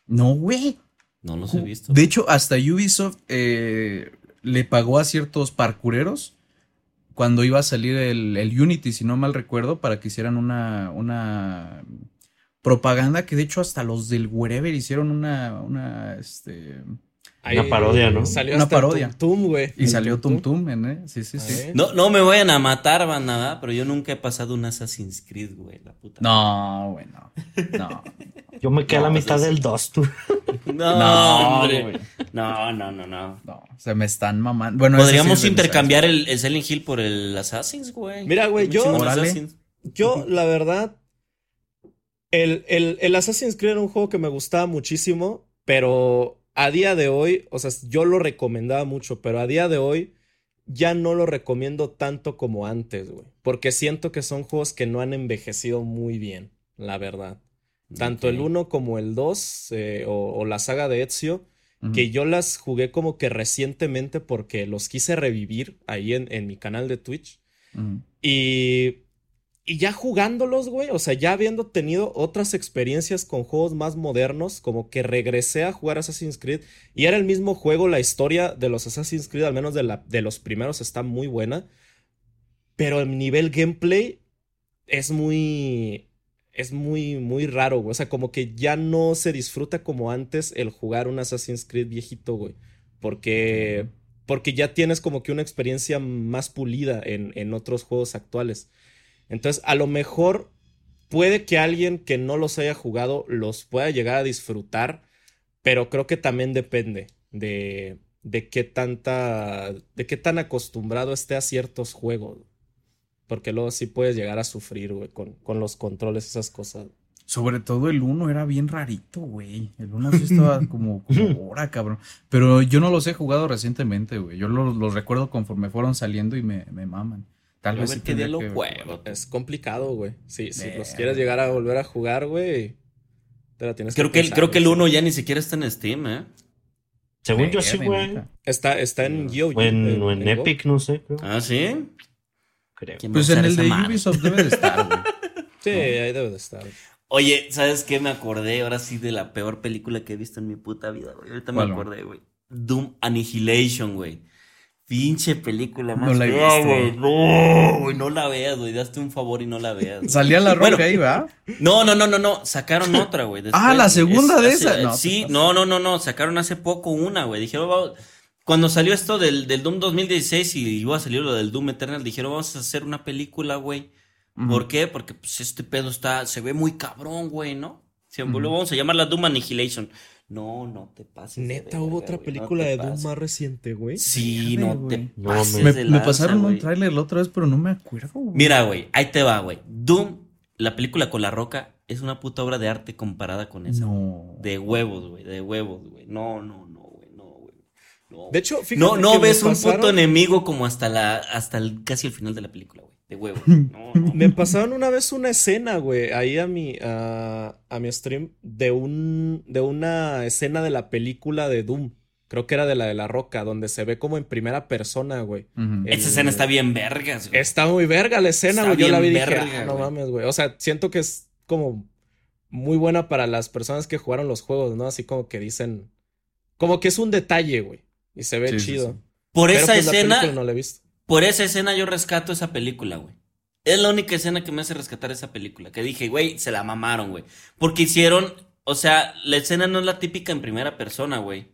A: No, güey.
C: No los he visto.
A: De hecho, hasta Ubisoft eh, le pagó a ciertos parkureros cuando iba a salir el, Unity, si no mal recuerdo, para que hicieran una, una propaganda que de hecho hasta los del Wherever hicieron una, una, este,
B: una parodia, ¿no?
D: Salió
A: una parodia.
D: Tum, güey.
A: Y salió Tum Tum, ¿eh? Sí, sí, sí.
C: No, no me vayan a matar, van nada, pero yo nunca he pasado un Assassin's Creed, güey, la puta.
A: No, güey, no. No. (laughs)
B: yo me quedé a la pues mitad del 2, tú. (laughs)
C: No, no, hombre. No, no, no, no.
A: No, se me están mamando. Bueno,
C: podríamos intercambiar el, el Selling Hill por el Assassin's, güey.
D: Mira, güey, yo, yo, la verdad, El, el, el Assassin's Creed era un juego que me gustaba muchísimo, pero a día de hoy, o sea, yo lo recomendaba mucho, pero a día de hoy ya no lo recomiendo tanto como antes, güey. Porque siento que son juegos que no han envejecido muy bien, la verdad. Tanto el 1 como el 2 eh, o, la saga de Ezio, que yo las jugué como que recientemente porque los quise revivir ahí en, en mi canal de Twitch. Y y ya jugándolos, güey, o sea, ya habiendo tenido otras experiencias con juegos más modernos, como que regresé a jugar Assassin's Creed y era el mismo juego, la historia de los Assassin's Creed, al menos de, la, de los primeros, está muy buena, pero el nivel gameplay es muy... Es muy, muy raro, güey. O sea, como que ya no se disfruta como antes el jugar un Assassin's Creed viejito, güey. Porque, porque ya tienes como que una experiencia más pulida en, en otros juegos actuales. Entonces, a lo mejor puede que alguien que no los haya jugado los pueda llegar a disfrutar, pero creo que también depende de, de qué tanta, de qué tan acostumbrado esté a ciertos juegos. Porque luego sí puedes llegar a sufrir, güey, con, con los controles, esas cosas.
A: Sobre todo el 1 era bien rarito, güey. El 1 sí (laughs) estaba como, como hora, cabrón. Pero yo no los he jugado recientemente, güey. Yo los, recuerdo conforme fueron saliendo y me, me maman.
D: Tal vez que lo Es complicado, güey. Sí, si los quieres llegar a volver a jugar, güey.
C: Te la tienes creo que, Creo que el 1 ya ni siquiera está en Steam, ¿eh?
B: Según yo sí, güey.
D: Está, está en
B: GeoGebra. O en, Epic, no sé.
C: Ah, ¿sí?
A: Creo. Pues en el de Ubisoft debe de estar, güey. (laughs)
D: sí, ahí debe de estar.
C: Oye, ¿sabes qué? Me acordé ahora sí de la peor película que he visto en mi puta vida, güey. Ahorita me acordé, güey. Doom Annihilation, güey. Pinche película más no la fea, güey. No, güey, no la veas, güey. Daste un favor y no la veas. (laughs)
A: Salía la roca ahí, ¿va?
C: No, no, no, no, no. Sacaron otra, güey. (laughs)
A: ah, la segunda de esa.
C: sí, no, no, no, no. Sacaron hace poco una, güey. Dijeron, cuando salió esto del, del Doom 2016 y iba a salir lo del Doom Eternal, dijeron, vamos a hacer una película, güey. ¿Por qué? Porque pues este pedo está, se ve muy cabrón, güey, ¿no? Se, Vamos a llamarla Doom Annihilation. No, no te pases.
D: Neta, hubo otra película de Doom más reciente, güey.
C: Sí, no te
A: pases. me, pasaron un tráiler la otra vez, pero no me acuerdo.
C: Güey. Mira, güey, ahí te va, güey. Doom, la película con la roca, es una puta obra de arte comparada con esa. No. De huevos, güey, de huevos, güey. No, no, no, güey, no, güey. No.
D: De hecho,
C: fíjate No, no ves un puto enemigo como hasta la, hasta el, casi el final de la película, güey de huevo. (laughs)
D: Me pasaron una vez una escena, güey, ahí a mi, a, mi stream de, un, de una escena de la película de Doom. Creo que era de la de la roca, donde se ve como en primera persona, güey.
C: Esa escena está bien vergas,
D: güey. Está muy verga la escena, güey. Yo la vi y dije, ah, no mames, güey. O sea, siento que es como muy buena para las personas que jugaron los juegos, ¿no? Así como que dicen. Como que es un detalle, güey. Y se ve chido.
C: Por esa pues, escena. No la he visto. Por esa escena yo rescato esa película, güey. Es la única escena que me hace rescatar esa película. Que dije, güey, se la mamaron, güey. Porque hicieron, o sea, la escena no es la típica en primera persona, güey.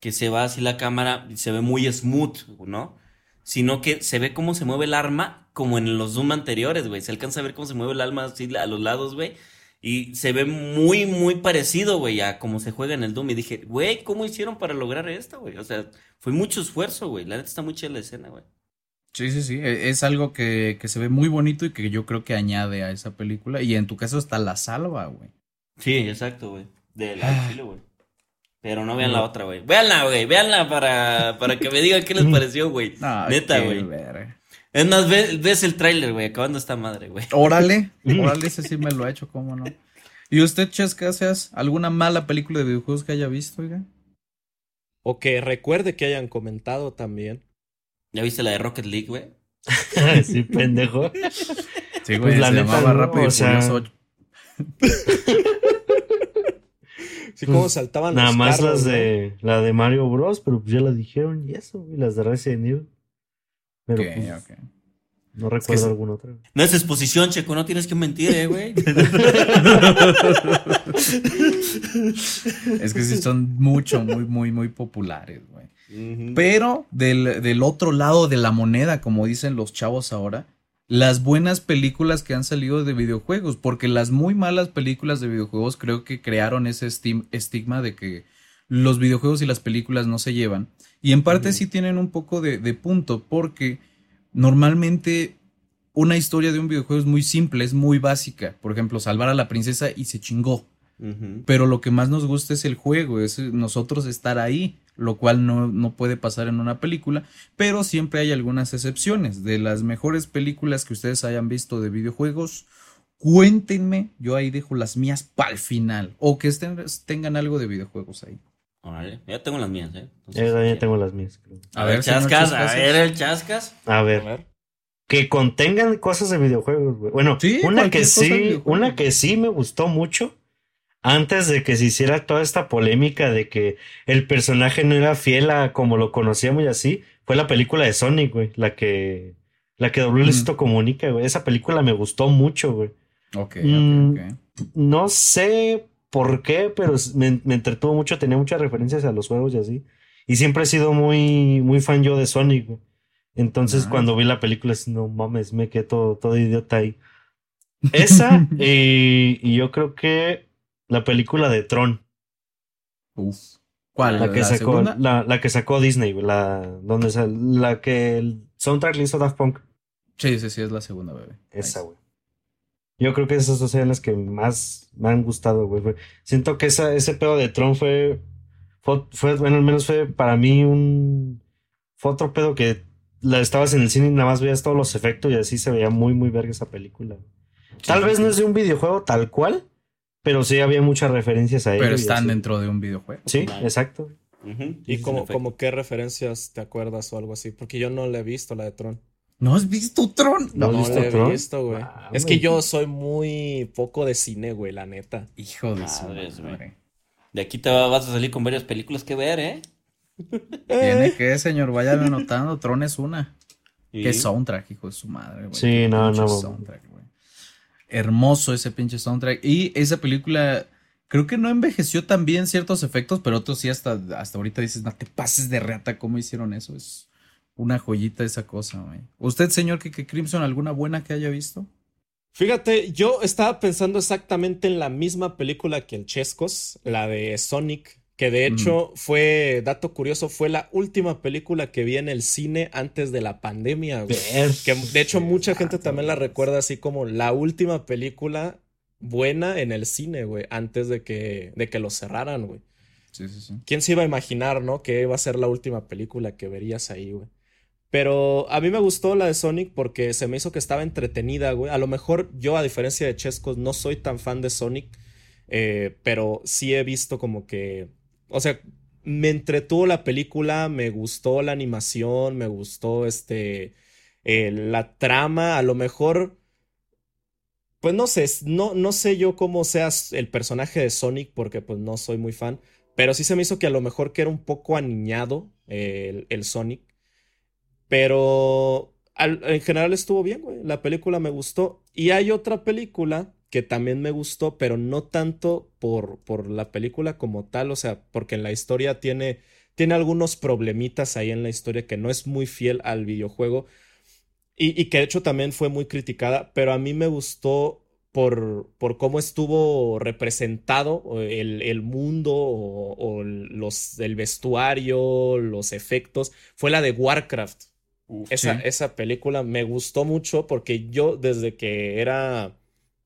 C: Que se va así la cámara y se ve muy smooth, ¿no? Sino que se ve cómo se mueve el arma como en los Zoom anteriores, güey. Se alcanza a ver cómo se mueve el arma así a los lados, güey. Y se ve muy, muy parecido, güey, a cómo se juega en el Doom. Y dije, güey, ¿cómo hicieron para lograr esto, güey? O sea, fue mucho esfuerzo, güey. La neta está muy chida la escena, güey.
A: Sí, sí, sí. E, es algo que, se ve muy bonito y que yo creo que añade a esa película. Y en tu caso está la salva, güey.
C: Sí, exacto, güey. De la ah. güey. Pero no vean la otra, güey. Véanla, güey. Véanla para, para que me digan qué les pareció, güey. Neta, güey. Es más, ves, el tráiler, güey. Acabando esta madre, güey.
A: Órale. (laughs) Órale, ese sí me lo ha hecho, cómo no. ¿Y usted, Chescasias, alguna mala película de videojuegos que haya visto, oiga?
D: O que recuerde que hayan comentado también.
C: ¿Ya viste la de Rocket League, güey? (laughs)
B: sí, pendejo.
A: Sí, güey, pues la se neta, llamaba rápido o sea... (laughs)
D: Sí, como pues, saltaban
B: Nada más las de la de Mario Bros, pero pues ya la dijeron y eso, y las de Resident Evil. Pero pues, okay. no recuerdo alguna otra.
C: No es exposición, Checo, no tienes que mentir, eh, güey. (laughs)
A: es que sí son mucho, muy, muy, muy populares, güey. Pero del, otro lado de la moneda, como dicen los chavos ahora, las buenas películas que han salido de videojuegos, porque las muy malas películas de videojuegos creo que crearon ese estigma de que los videojuegos y las películas no se llevan. Y en parte sí tienen un poco de, punto, porque normalmente una historia de un videojuego es muy simple, es muy básica. Por ejemplo, salvar a la princesa y se chingó. Pero lo que más nos gusta es el juego, es nosotros estar ahí, lo cual no, no, puede pasar en una película, pero siempre hay algunas excepciones. De las mejores películas que ustedes hayan visto de videojuegos, cuéntenme, yo ahí dejo las mías para el final, o que estén, tengan algo de videojuegos ahí.
C: Vale, ya tengo las mías, ¿eh?
B: ya tengo las mías.
C: A, ver, chascas, a ver el chascas.
B: A ver. Que contengan cosas de videojuegos, güey. Bueno, una que sí, una que sí me gustó mucho antes de que se hiciera toda esta polémica de que el personaje no era fiel a como lo conocíamos y así, fue la película de Sonic, güey, la que la que dobló mm. Comunica, güey. Esa película me gustó mucho, güey.
A: Ok, mm, ok,
B: No sé por qué, pero me, me, entretuvo mucho, tenía muchas referencias a los juegos y así. Y siempre he sido muy, muy fan yo de Sonic, güey. Entonces, cuando vi la película, no mames, me quedé todo, todo idiota ahí. Esa, (laughs) y, yo creo que la película de Tron.
A: Uf. ¿Cuál?
B: La, que sacó, la, que sacó Disney, la, donde la que el soundtrack le hizo Daft Punk.
A: Sí, sí, sí, es la segunda, bebé.
B: Esa, güey. Yo creo que esas dos son las que más me han gustado, güey. Siento que esa, ese pedo de Tron fue, fue, fue, bueno, al menos fue para mí un, fue otro pedo que la estabas en el cine y nada más veías todos los efectos y así se veía muy, muy verga esa película. Tal vez no es de un videojuego tal cual, pero sí había muchas referencias a
A: ello. Pero están dentro de un videojuego.
B: Sí, exacto.
D: ¿Y como, como qué referencias te acuerdas o algo así? Porque yo no le he visto la de Tron.
A: ¿No has visto Tron?
D: No, no le he visto, güey. Ah, es que yo soy muy poco de cine, güey, la neta.
A: Hijo de su
C: De aquí te vas a salir con varias películas que ver, ¿eh?
A: Tiene (laughs) que, señor, vaya anotando. Tron es una. Qué soundtrack, hijo de su madre, güey.
B: Sí, no, no.
A: Hermoso ese pinche soundtrack. Y esa película, creo que no envejeció tan bien ciertos efectos, pero otros sí, hasta, hasta ahorita dices, no te pases de reata, ¿cómo hicieron eso? Es una joyita esa cosa, güey. ¿Usted, señor que Crimson, alguna buena que haya visto?
D: Fíjate, yo estaba pensando exactamente en la misma película que el Chescos, la de Sonic que de hecho fue, dato curioso, fue la última película que vi en el cine antes de la pandemia. Que de hecho mucha gente también la recuerda así como la última película buena en el cine, güey, antes de que, de que lo cerraran, güey.
A: Sí, sí, sí.
D: ¿Quién se iba a imaginar, no? Que iba a ser la última película que verías ahí, güey. Pero a mí me gustó la de Sonic porque se me hizo que estaba entretenida, güey. A lo mejor yo, a diferencia de Chescos, no soy tan fan de Sonic, eh, pero sí he visto como que o sea, me entretuvo la película, me gustó la animación, me gustó este, eh, la trama, a lo mejor, pues no sé, no, no sé yo cómo seas el personaje de Sonic porque pues no soy muy fan, pero sí se me hizo que a lo mejor que era un poco aniñado el, el, Sonic, pero en general estuvo bien, güey, la película me gustó. Y hay otra película que también me gustó, pero no tanto por, por la película como tal, o sea, porque en la historia tiene, tiene algunos problemitas ahí en la historia que no es muy fiel al videojuego. Y, que de hecho también fue muy criticada, pero a mí me gustó por, por cómo estuvo representado el, el mundo o, los, el vestuario, los efectos, fue la de Warcraft. esa, esa película me gustó mucho porque yo desde que era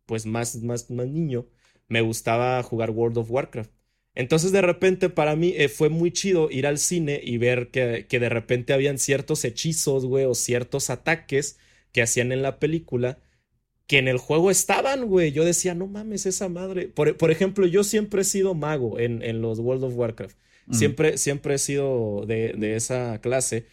D: pues más, más, más niño, me gustaba jugar World of Warcraft. Entonces de repente para mí eh, fue muy chido ir al cine y ver que, que de repente habían ciertos hechizos, güey, o ciertos ataques que hacían en la película que en el juego estaban, güey. Yo decía, no mames, esa madre. Por, por ejemplo, yo siempre he sido mago en, en los World of Warcraft. Siempre, siempre he sido de, de, esa clase.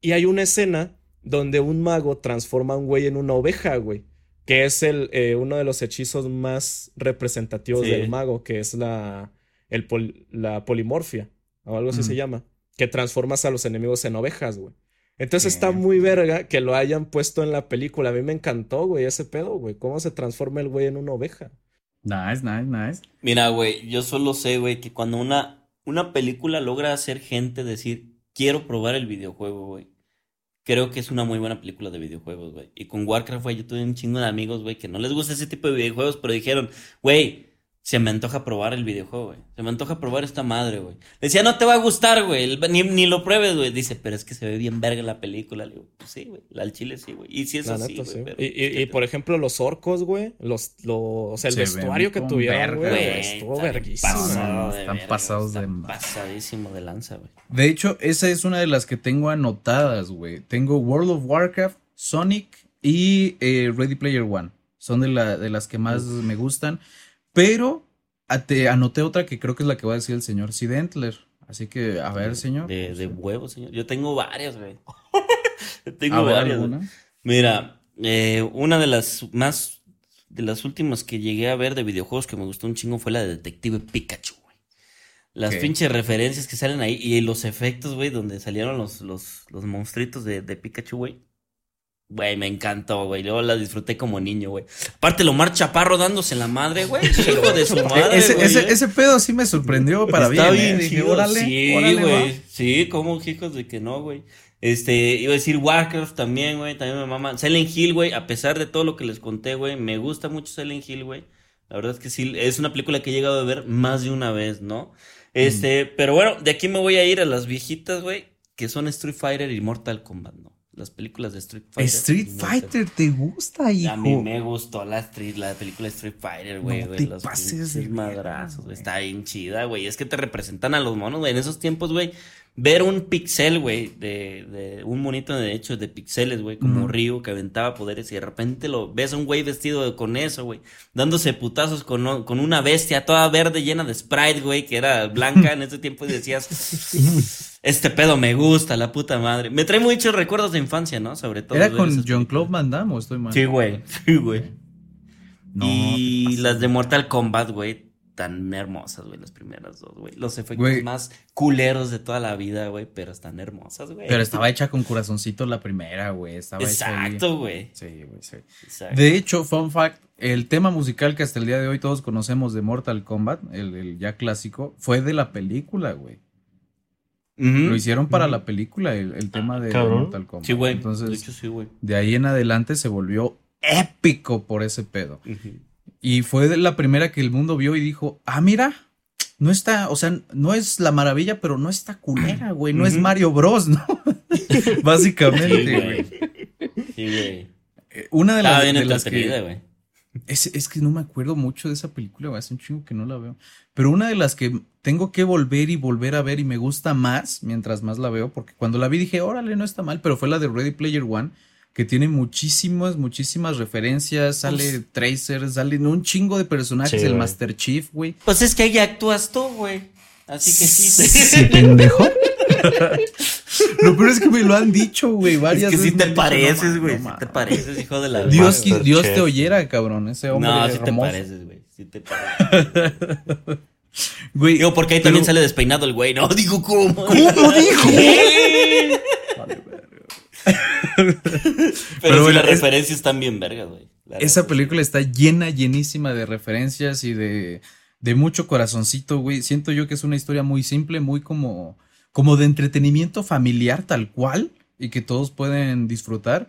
D: Y hay una escena donde un mago transforma a un güey en una oveja, güey que es el, eh, uno de los hechizos más representativos del mago, que es la, el la polimorfia, o algo así se llama, que transformas a los enemigos en ovejas, güey. Entonces está muy verga que lo hayan puesto en la película. A mí me encantó, güey, ese pedo, güey. ¿Cómo se transforma el güey en una oveja?
A: Nice, nice, nice.
C: Mira, güey, yo solo sé, güey, que cuando una, una película logra hacer gente decir, quiero probar el videojuego, güey creo que es una muy buena película de videojuegos, güey. Y con Warcraft, güey, yo tuve un chingo de amigos, güey, que no les gusta ese tipo de videojuegos, pero dijeron, güey, se me antoja probar el videojuego, güey. Se me antoja probar esta madre, güey. Decía, no te va a gustar, güey. Ni, ni, lo pruebes, güey. Dice, pero es que se ve bien verga la película. Le digo, pues sí, güey. Al chile sí, güey. Y si es así, güey. Sí.
D: Y, y, por ejemplo, los orcos, güey. Los, los, o sea, el vestuario que tuvieron, güey. Estuvo verguísimo.
A: Pasado están pasados de...
C: Pasadísimo de lanza, güey.
A: De hecho, esa es una de las que tengo anotadas, güey. Tengo World of Warcraft, Sonic y eh, Ready Player One. Son de, la, de las que más me gustan. Pero te anoté otra que creo que es la que va a decir el señor Sidentler. Así que, a ver, señor.
C: De, de huevo, señor. Yo tengo varias, güey. (laughs) tengo varias. Mira, eh, una de las más. De las últimas que llegué a ver de videojuegos que me gustó un chingo fue la de Detective Pikachu, güey. Las pinches referencias que salen ahí y los efectos, güey, donde salieron los, los, los monstruitos de, de Pikachu, güey. Güey, me encantó, güey. Yo la disfruté como niño, güey. Aparte, lo Lomar Chaparro dándose en la madre, güey. Hijo de su madre.
A: Ese, ese, ese, pedo sí me sorprendió para Está bien.
C: bien ¿eh? órale, sí, güey. Sí, como hijos de que no, güey. Este, iba a decir Warcraft también, güey. También me mama. Silent Hill, güey. A pesar de todo lo que les conté, güey. Me gusta mucho Silent Hill, güey. La verdad es que sí. Es una película que he llegado a ver más de una vez, ¿no? Este, mm. pero bueno, de aquí me voy a ir a las viejitas, güey. Que son Street Fighter y Mortal Kombat, ¿no? Las películas de Street Fighter.
A: Street Fighter, ¿te gusta, hijo?
C: A mí me gustó la, Street, la película Street Fighter, güey. No los pases de madrazos, güey. Está bien chida, güey. Es que te representan a los monos, güey. En esos tiempos, güey, ver un pixel, güey, de, de, un monito de hecho de pixeles, güey, como Ryu que aventaba poderes y de repente lo ves a un güey vestido con eso, güey, dándose putazos con, con una bestia toda verde llena de Sprite, güey, que era blanca en ese tiempo y decías, (laughs) este pedo me gusta, la puta madre. Me trae muchos recuerdos de infancia, ¿no? Sobre todo.
A: ¿Era con John Claude Van Damme estoy mal?
C: Sí, güey, (laughs) sí, güey. y las de Mortal Kombat, güey, tan hermosas, güey, las primeras dos, güey. Los efectos más culeros de toda la vida, güey, pero están hermosas, güey.
A: Pero estaba (laughs) hecha con corazoncito la primera, güey. Estaba
C: Exacto, güey.
A: Sí, güey, sí. De hecho, fun fact, el tema musical que hasta el día de hoy todos conocemos de Mortal Kombat, el, ya clásico, fue de la película, güey. Lo hicieron para la película, el, tema de, Mortal Kombat.
C: Sí, güey.
A: Entonces,
C: de, hecho, sí, güey.
A: de ahí en adelante se volvió épico por ese pedo. Y fue la primera que el mundo vio y dijo, ah, mira, no está, o sea, no es la maravilla, pero no está culera, güey, no es Mario Bros, ¿no? (laughs) Básicamente, güey.
C: Sí, güey.
A: Eh, una de, las, de las
C: que... güey.
A: Es, es, que no me acuerdo mucho de esa película, güey, hace un chingo que no la veo. Pero una de las que tengo que volver y volver a ver y me gusta más mientras más la veo, porque cuando la vi dije, órale, no está mal, pero fue la de Ready Player One, que tiene muchísimas, muchísimas referencias. Sale pues, Tracer, salen un chingo de personajes, el Master Chief, güey.
C: Pues es que ahí actúas tú, güey. Así que sí. (laughs)
A: ¿Sí, pendejo? (laughs) lo peor es que me lo han dicho, güey, varias
C: es que Sí te pareces, güey. sí te pareces, hijo de la
A: Dios, Dios te oyera, cabrón, ese hombre.
C: No, sí te pareces, güey. Sí te (laughs) pareces. Güey, digo, porque ahí también sale despeinado el güey, ¿no? (laughs) Digo, ¿cómo?
A: ¿Cómo dijo? (laughs)
C: Pero, si las referencias están bien vergas, güey.
A: Esa película está llena, llenísima de referencias y de, de mucho corazoncito, güey. Siento yo que es una historia muy simple, muy como, como de entretenimiento familiar tal cual y que todos pueden disfrutar.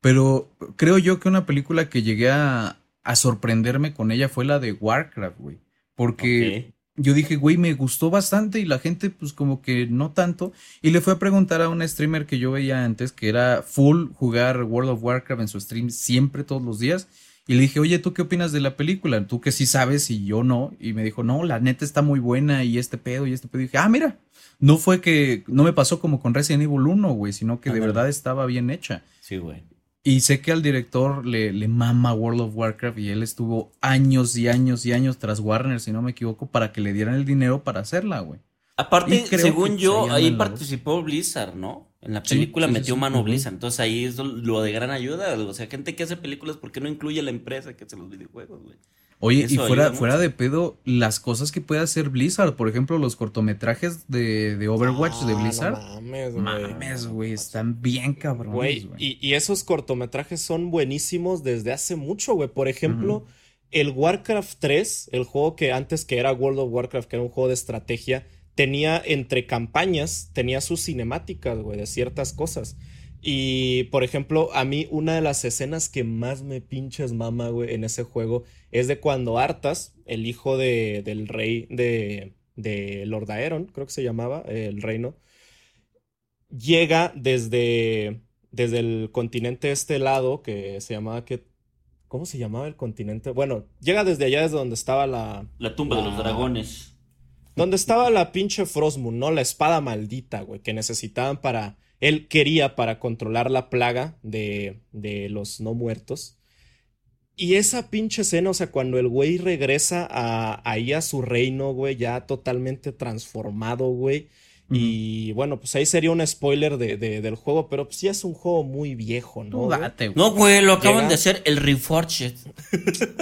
A: Pero creo yo que una película que llegué a, a sorprenderme con ella fue la de Warcraft, güey. Porque yo dije, güey, me gustó bastante y la gente pues como que no tanto. Y le fue a preguntar a un streamer que yo veía antes, que era full jugar World of Warcraft en su stream siempre, todos los días. Y le dije, oye, ¿tú qué opinas de la película? Tú que sí sabes y yo no. Y me dijo, no, la neta está muy buena y este pedo y este pedo. Y dije, ah, mira, no fue que, no me pasó como con Resident Evil 1, güey, sino que de verdad estaba bien hecha.
C: Sí, güey.
A: Y sé que al director le, le mama World of Warcraft y él estuvo años y años y años tras Warner, si no me equivoco, para que le dieran el dinero para hacerla, güey.
C: Aparte, según yo, ahí participó Blizzard, ¿no? En la película metió mano Blizzard. Entonces ahí es lo de gran ayuda. O sea, gente que hace películas, ¿por qué no incluye la empresa que hace los videojuegos, güey?
A: Oye, y fuera, fuera de pedo, las cosas que puede hacer Blizzard, por ejemplo, los cortometrajes de, de Overwatch de ah, Blizzard. mames, güey. están bien cabrones, güey.
D: Y, y, esos cortometrajes son buenísimos desde hace mucho, güey. Por ejemplo, el Warcraft 3, el juego que antes que era World of Warcraft, que era un juego de estrategia, tenía entre campañas, tenía sus cinemáticas, güey, de ciertas cosas. Y, por ejemplo, a mí una de las escenas que más me pinches mama, güey, en ese juego es de cuando Artas, el hijo de, del rey de, de Lord Aeron, creo que se llamaba, el reino, llega desde, desde el continente este lado, que se llamaba que... ¿Cómo se llamaba el continente? Bueno, llega desde allá, desde donde estaba la...
C: La tumba de los dragones.
D: Donde estaba la pinche Frostmoon, ¿no? La espada maldita, güey, que necesitaban para... Él quería para controlar la plaga de, de los no muertos. Y esa pinche escena, o sea, cuando el güey regresa a, ahí a su reino, güey, ya totalmente transformado, güey. Y bueno, pues ahí sería un spoiler de, del juego, pero pues ya es un juego muy viejo, ¿no?
C: güey. No, güey, lo acaban de hacer el Reforged.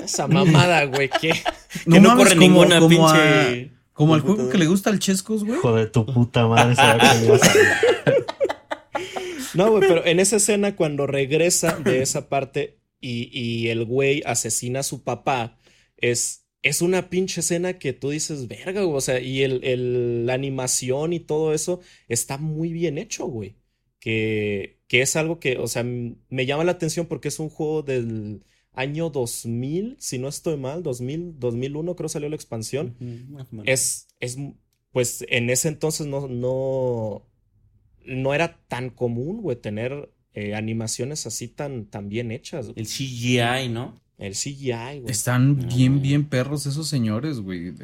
D: Esa mamada, güey, que, (laughs) (laughs)
C: no, no corre ninguna pinche.
A: Como al juego que le gusta al Chescos, güey.
B: Hijo de tu puta madre,
D: No, güey, pero en esa escena cuando regresa de esa parte y, y el güey asesina a su papá, es es una pinche escena que tú dices, verga, güey. O sea, y el, la animación y todo eso está muy bien hecho, güey. Que, que es algo que, o sea, me llama la atención porque es un juego del año 2000, si no estoy mal, 2000, 2001 creo salió la expansión. es, es, pues en ese entonces no, no, no era tan común, güey, tener eh, animaciones así tan, tan bien hechas.
C: El CGI, ¿no?
D: El CGI, güey.
A: Están bien, bien perros esos señores, güey.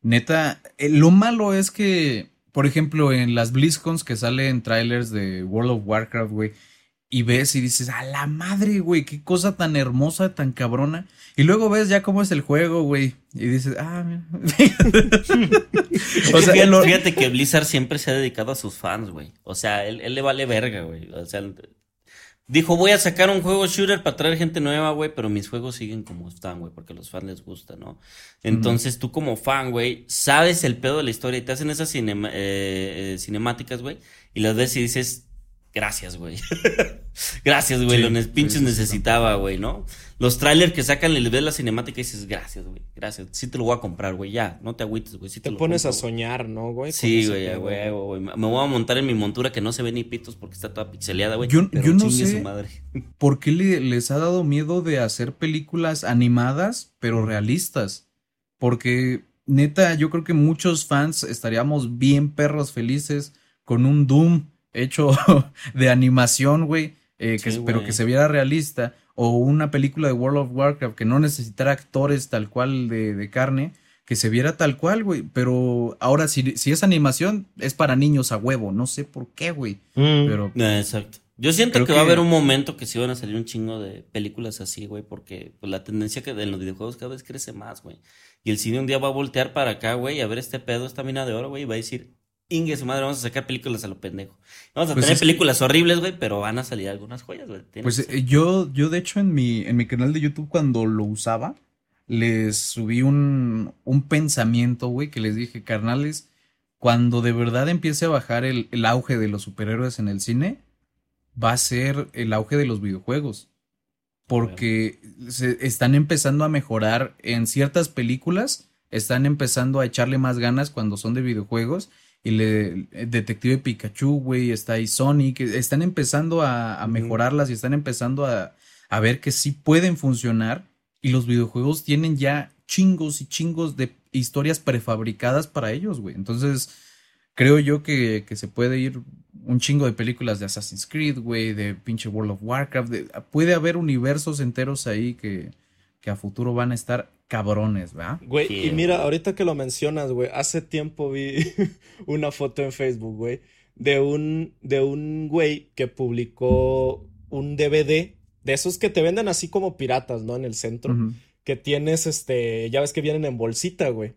A: Neta, eh, lo malo es que, por ejemplo, en las BlizzCons que salen trailers de World of Warcraft, güey, y ves y dices, a la madre, güey, qué cosa tan hermosa, tan cabrona. Y luego ves ya cómo es el juego, güey, y dices, ah, mira. (laughs)
C: o sea, fíjate, que Blizzard siempre se ha dedicado a sus fans, güey. O sea, él, él le vale verga, güey. O sea, Dijo, voy a sacar un juego shooter para traer gente nueva, güey, pero mis juegos siguen como están, güey, porque a los fans les gusta, ¿no? Entonces tú como fan, güey, sabes el pedo de la historia y te hacen esas eh, eh, cinemáticas, güey, y las ves y dices, gracias, güey. (laughs) gracias, güey, lo pinches necesitaba, güey, ¿no? Los trailers que sacan, le ves la cinemática y dices, gracias, güey, gracias. Sí te lo voy a comprar, güey, ya, no te agüites, güey.
D: te, pones a soñar, ¿no, güey?
C: Sí, güey, güey, güey. Me voy a montar en mi montura que no se ve ni pitos porque está toda pixeleada, güey.
A: Yo, no sé (laughs) por qué les ha dado miedo de hacer películas animadas, pero realistas. Porque, neta, yo creo que muchos fans estaríamos bien perros felices con un Doom hecho (laughs) de animación, güey, eh, que, pero que se viera realista, o una película de World of Warcraft que no necesitara actores tal cual de, carne, que se viera tal cual, güey. Pero ahora, si, si es animación, es para niños a huevo. No sé por qué, güey. Mm. Pero.
C: exacto. Yo siento que, va a haber un momento que sí van a salir un chingo de películas así, güey, porque pues, la tendencia que en los videojuegos cada vez crece más, güey. Y el cine un día va a voltear para acá, güey, a ver este pedo, esta mina de oro, güey, y va a decir, Inge, su madre, vamos a sacar películas a lo pendejo. Vamos a pues tener películas horribles, güey, pero van a salir algunas joyas, güey.
A: Pues eh, yo, yo, de hecho, en mi, en mi canal de YouTube, cuando lo usaba, les subí un, un pensamiento, güey, que les dije, carnales, cuando de verdad empiece a bajar el, el auge de los superhéroes en el cine, va a ser el auge de los videojuegos. Porque se están empezando a mejorar en ciertas películas, están empezando a echarle más ganas cuando son de videojuegos y le Detective Pikachu, güey, está ahí Sonic, están empezando a, mejorarlas y están empezando a, a, ver que sí pueden funcionar y los videojuegos tienen ya chingos y chingos de historias prefabricadas para ellos, güey. Entonces, creo yo que, que, se puede ir un chingo de películas de Assassin's Creed, güey, de pinche World of Warcraft, puede haber universos enteros ahí que, que a futuro van a estar cabrones, ¿verdad?
D: Güey, y mira, ahorita que lo mencionas, güey, hace tiempo vi (laughs) una foto en Facebook, güey, de un, de un güey que publicó un DVD de esos que te venden así como piratas, ¿no? En el centro. Que tienes, este, ya ves que vienen en bolsita, güey.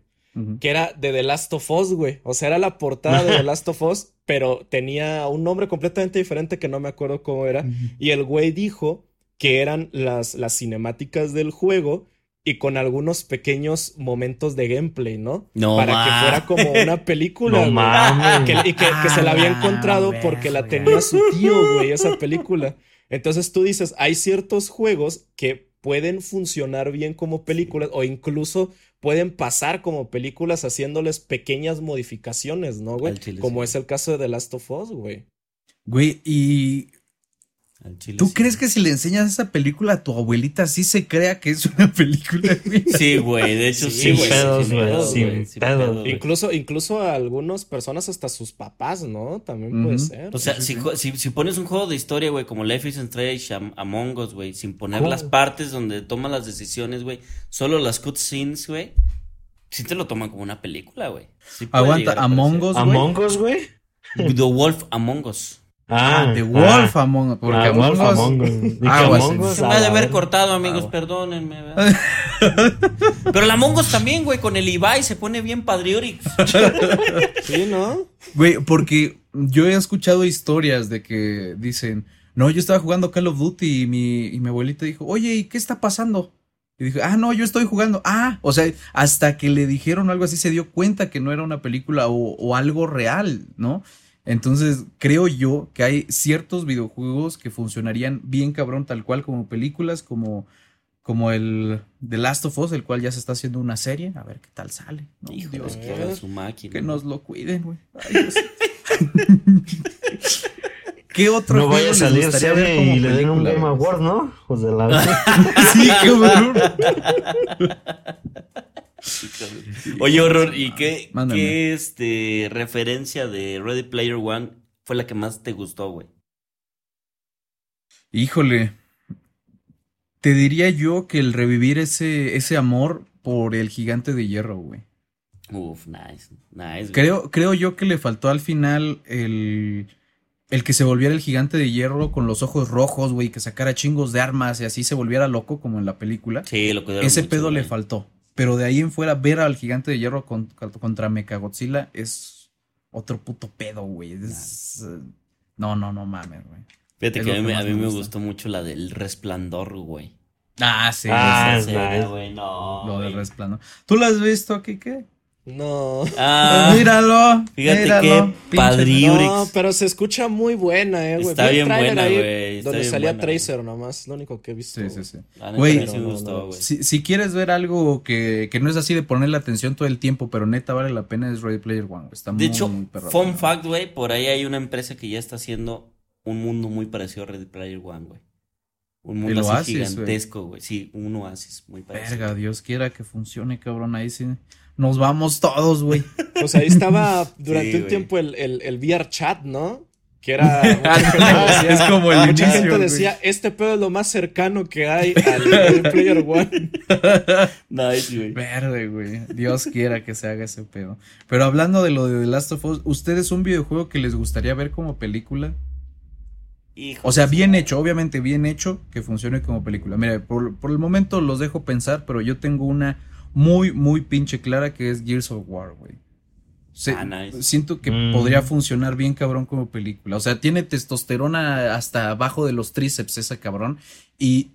D: Que era de The Last of Us, güey. O sea, era la portada de The (laughs) Last of Us, pero tenía un nombre completamente diferente que no me acuerdo cómo era. Y el güey dijo que eran las, las cinemáticas del juego y con algunos pequeños momentos de gameplay, ¿no?
C: No
D: Para que fuera como una película,
B: no
D: y que, se la había ah, encontrado porque la tenía su tío, güey, esa película. Entonces tú dices, hay ciertos juegos que pueden funcionar bien como películas o incluso pueden pasar como películas haciéndoles pequeñas modificaciones, ¿no, güey? Como es el caso de The Last of Us, güey.
A: Güey, y ¿Tú crees que si le enseñas esa película a tu abuelita sí se crea que es una (laughs) película?
C: sí, güey, de hecho sí,
D: güey. Incluso, incluso a algunas personas, hasta sus papás, ¿no? También puede ser.
C: O sea, si, si, pones un juego de historia, güey, como Life is Strange, Among Us, güey, sin poner las partes donde toman las decisiones, güey, solo las cutscenes, güey, sí te lo toman como una película, güey.
A: Aguanta, Among Us,
B: güey. Among Us, güey.
C: The Wolf Among Us.
A: Ah, ah, The Wolf ah, Among Us. Porque ah, Among, Us, Among Us.
C: Ah, Se me ha de haber cortado, amigos, perdónenme. (laughs) Pero el Among Us también, güey, con el Ibai se pone bien padriorix. (laughs)
D: sí, ¿no?
A: Güey, porque yo he escuchado historias de que dicen, no, yo estaba jugando Call of Duty y mi, y mi abuelita dijo, oye, ¿y qué está pasando? Y dijo, ah, no, yo estoy jugando. Ah, o sea, hasta que le dijeron algo así se dio cuenta que no era una película o, o algo real, ¿no? Entonces, creo yo que hay ciertos videojuegos que funcionarían bien cabrón, tal cual como películas, como, como el The Last of Us, el cual ya se está haciendo una serie. A ver qué tal sale.
C: Dios, que, su máquina,
A: que nos lo cuiden, güey. (laughs) ¿Qué otro
B: no vaya a salir serie y le den un Game Award, ¿no? Pues de la... (laughs)
A: sí, cabrón. (laughs)
C: Oye, horror, ¿y qué, qué este, referencia de Ready Player One fue la que más te gustó, güey?
A: Híjole. Te diría yo que el revivir ese, ese amor por el gigante de hierro, güey.
C: Uf, nice, nice.
A: Creo, creo yo que le faltó al final el, el que se volviera el gigante de hierro con los ojos rojos, güey, que sacara chingos de armas y así se volviera loco como en la película.
C: Sí, lo
A: que Ese pedo le faltó. Pero de ahí en fuera, ver al gigante de hierro contra Mechagodzilla es otro puto pedo, güey. no, no, no mames, güey.
C: Fíjate que, a mí, me, gustó mucho la del resplandor, güey.
A: Ah, sí.
C: Ah, sí, güey, no.
A: Lo del resplandor. ¿Tú lo has visto, Kike?
D: No.
A: Ah, (laughs) míralo. Fíjate
C: míralo, que padriurix.
D: No, pero se escucha muy buena, eh, güey.
C: Está bien buena, güey.
D: Donde salía Tracer nomás, lo único que he visto.
A: Sí, sí, sí. Güey, si, si, quieres ver algo que, que, no es así de ponerle atención todo el tiempo, pero neta vale la pena, es Ready Player One. Está de muy, hecho,
C: fun fact, güey, por ahí hay una empresa que ya está haciendo un mundo muy parecido a Ready Player One, güey. Un mundo así gigantesco, güey. Sí, un oasis muy parecido.
A: Verga, Dios quiera que funcione, cabrón. Ahí sí nos vamos todos, güey.
D: Pues ahí estaba (laughs) durante un tiempo el, el, el VR chat, ¿no? Que era. (laughs)
A: es como el
D: Mucha gente decía: Este pedo es lo más cercano que hay al Player One. (laughs)
C: nice, güey.
A: Verde, güey. Dios quiera que se haga ese pedo. Pero hablando de lo de The Last of Us, ¿ustedes un videojuego que les gustaría ver como película? o sea, bien hecho, obviamente bien hecho, que funcione como película. Mira, por, por el momento los dejo pensar, pero yo tengo una muy, muy pinche clara que es Gears of War, güey. Ah, siento que mm. podría funcionar bien cabrón como película. O sea, tiene testosterona hasta abajo de los tríceps esa cabrón. Y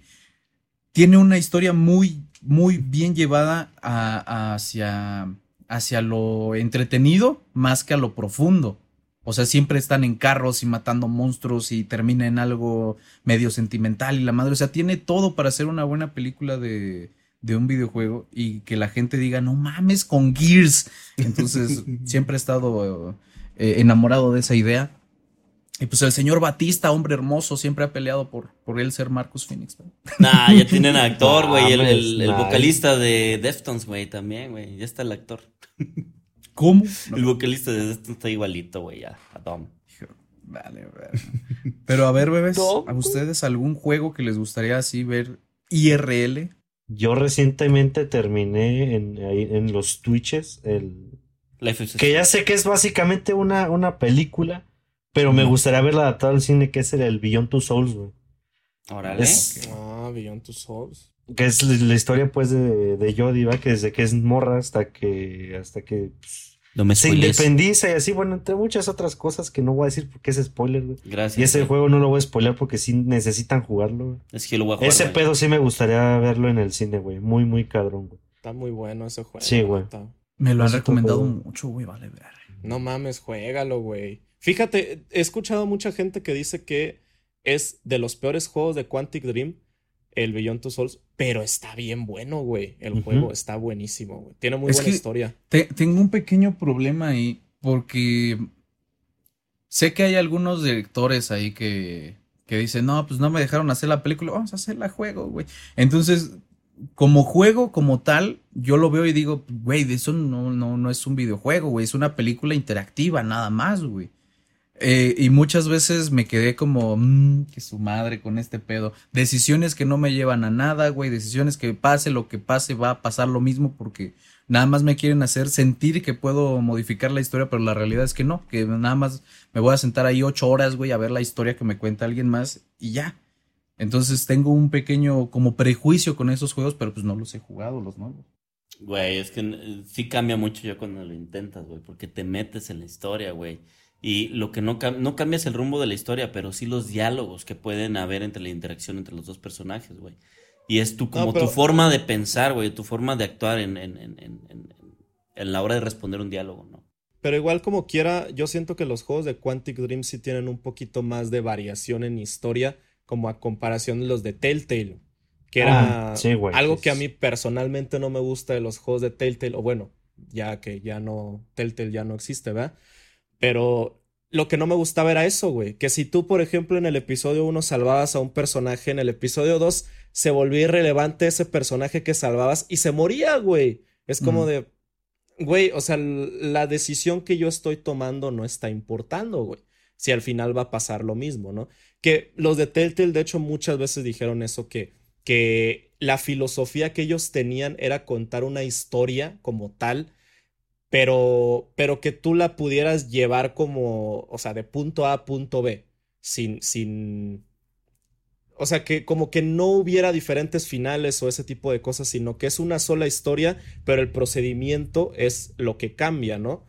A: tiene una historia muy, muy bien llevada hacia, hacia lo entretenido más que a lo profundo. O sea, siempre están en carros y matando monstruos y termina en algo medio sentimental y la madre. O sea, tiene todo para hacer una buena película de, de un videojuego y que la gente diga, no mames con Gears. Entonces, (laughs) siempre he estado eh, enamorado de esa idea. Y pues el señor Batista, hombre hermoso, siempre ha peleado por, por él ser Marcus Phoenix.
C: Nah, ya tienen actor, (laughs) güey. el, vocalista de Deftones, güey, también, güey. Ya está el actor. (laughs)
A: ¿Cómo?
C: El vocalista de Deftones está igualito, güey, a Tom.
A: Vale, vale. Pero a ver, bebés, ¿a ustedes algún juego que les gustaría así ver IRL?
B: Yo recientemente terminé en, en los Twitches el... que ya sé que es básicamente una, una película, pero me gustaría verla adaptada al cine, que es el, el Beyond Two Souls, güey.
C: Órale.
D: Ah, Beyond Two Souls.
B: Que es la, historia, pues, de, de Jodie, ¿va? Que desde que es morra hasta que... Hasta que pues, se independiza y así, bueno, entre muchas otras cosas que no voy a decir porque es spoiler, güey.
C: Gracias.
B: Y ese juego no lo voy a spoiler porque sí necesitan jugarlo, güey.
C: Es que lo voy a jugar,
B: Ese pedo sí me gustaría verlo en el cine, güey. Muy, muy cabrón, güey.
D: Está muy bueno ese juego.
B: Sí, güey.
A: Me lo han recomendado mucho, güey, vale, ver.
D: No mames, juégalo, güey. Fíjate, he escuchado mucha gente que dice que es de los peores juegos de Quantic Dream el Beyond Two Souls, pero está bien bueno, güey. El juego está buenísimo, güey. Tiene muy buena historia.
A: tengo un pequeño problema ahí, porque sé que hay algunos directores ahí que, que dice, no, pues no me dejaron hacer la película, vamos a hacer la juego, güey. Entonces, como juego, como tal, yo lo veo y digo, güey, eso no, no, no es un videojuego, güey, es una película interactiva, nada más, güey. Eh, y muchas veces me quedé como, mmm, que su madre con este pedo. Decisiones que no me llevan a nada, güey. Decisiones que pase lo que pase, va a pasar lo mismo porque nada más me quieren hacer sentir que puedo modificar la historia, pero la realidad es que no, que nada más me voy a sentar ahí ocho horas, güey, a ver la historia que me cuenta alguien más y ya. Entonces tengo un pequeño como prejuicio con esos juegos, pero pues no los he jugado, los nuevos.
C: Güey, es que sí cambia mucho ya cuando lo intentas, güey, porque te metes en la historia, güey. Y lo que no, no cambias el rumbo de la historia, pero sí los diálogos que pueden haber entre la interacción entre los dos personajes, güey. Y es tu, como tu forma de pensar, güey, tu forma de actuar en, en, en, en, la hora de responder un diálogo, ¿no?
D: Pero igual como quiera, yo siento que los juegos de Quantic Dream sí tienen un poquito más de variación en historia como a comparación de los de Telltale, que era ah, algo que a mí personalmente no me gusta de los juegos de Telltale, o bueno, ya que ya no, Telltale ya no existe, ¿verdad? Pero lo que no me gustaba era eso, güey, que si tú, por ejemplo, en el episodio 1 salvabas a un personaje, en el episodio 2 se volvía irrelevante ese personaje que salvabas y se moría, güey. Es como de, güey, o sea, la decisión que yo estoy tomando no está importando, güey si al final va a pasar lo mismo, ¿no? Que los de Telltale, de hecho, muchas veces dijeron eso, que, que la filosofía que ellos tenían era contar una historia como tal, pero, pero que tú la pudieras llevar como, o sea, de punto A a punto B, sin, sin, o sea, que como que no hubiera diferentes finales o ese tipo de cosas, sino que es una sola historia, pero el procedimiento es lo que cambia, ¿no?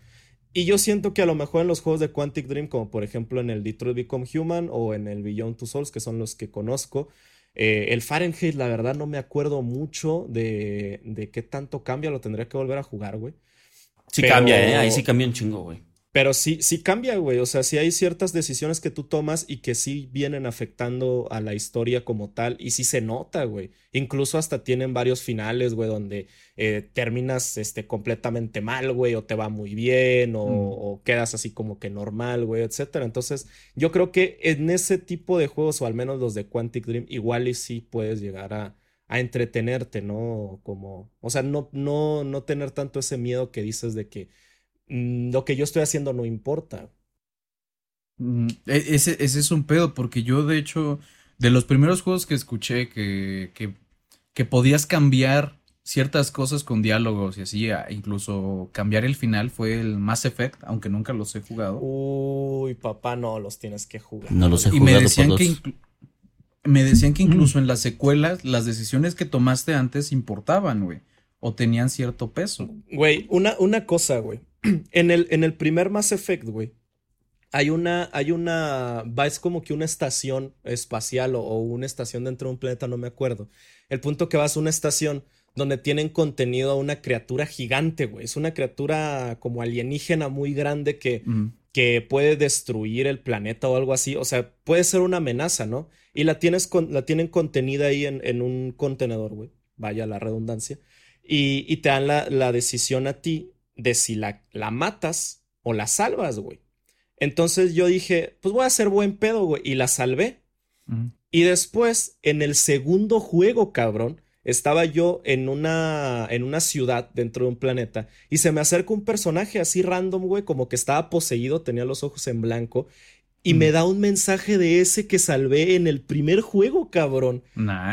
D: Y yo siento que a lo mejor en los juegos de Quantic Dream, como por ejemplo en el Detroit Become Human o en el Beyond Two Souls, que son los que conozco, eh, el Fahrenheit, la verdad, no me acuerdo mucho de, de qué tanto cambia, lo tendría que volver a jugar, güey.
C: Sí cambia, ¿eh? Ahí sí cambia un chingo, güey.
D: Pero sí, sí cambia, güey. O sea, sí hay ciertas decisiones que tú tomas y que sí vienen afectando a la historia como tal. Y sí se nota, güey. Incluso hasta tienen varios finales, güey, donde eh, terminas este, completamente mal, güey, o te va muy bien, o, mm. o, quedas así como que normal, güey, etcétera. Entonces, yo creo que en ese tipo de juegos, o al menos los de Quantic Dream, igual y sí puedes llegar a, a entretenerte, ¿no? Como, o sea, no, no, no tener tanto ese miedo que dices de que Mm, lo que yo estoy haciendo no importa.
A: Mm, e, ese, ese, es un pedo, porque yo de hecho, de los primeros juegos que escuché que, que, que podías cambiar ciertas cosas con diálogos y así, incluso cambiar el final fue el Mass Effect, aunque nunca los he jugado.
D: Uy, papá, no, los tienes que jugar.
C: No los he
A: y
C: jugado.
A: me decían que me decían que incluso en las secuelas las decisiones que tomaste antes importaban, güey, o tenían cierto peso.
D: Güey, una, una cosa, güey. (clears throat) en el, en el primer Mass Effect, güey, hay una, hay una, va, es como que una estación espacial o, una estación dentro de un planeta, no me acuerdo. El punto que vas a una estación donde tienen contenido a una criatura gigante, güey. Es una criatura como alienígena muy grande que, que puede destruir el planeta o algo así. O sea, puede ser una amenaza, ¿no? Y la, tienes la tienen contenida ahí en, en un contenedor, güey. Vaya la redundancia. Y, y te dan la, la decisión a ti de si la, la matas o la salvas, güey. Entonces yo dije, pues voy a hacer buen pedo, güey, y la salvé. Y después, en el segundo juego, cabrón, estaba yo en una, en una ciudad dentro de un planeta y se me acerca un personaje así random, güey, como que estaba poseído, tenía los ojos en blanco. Y me da un mensaje de ese que salvé en el primer juego, cabrón.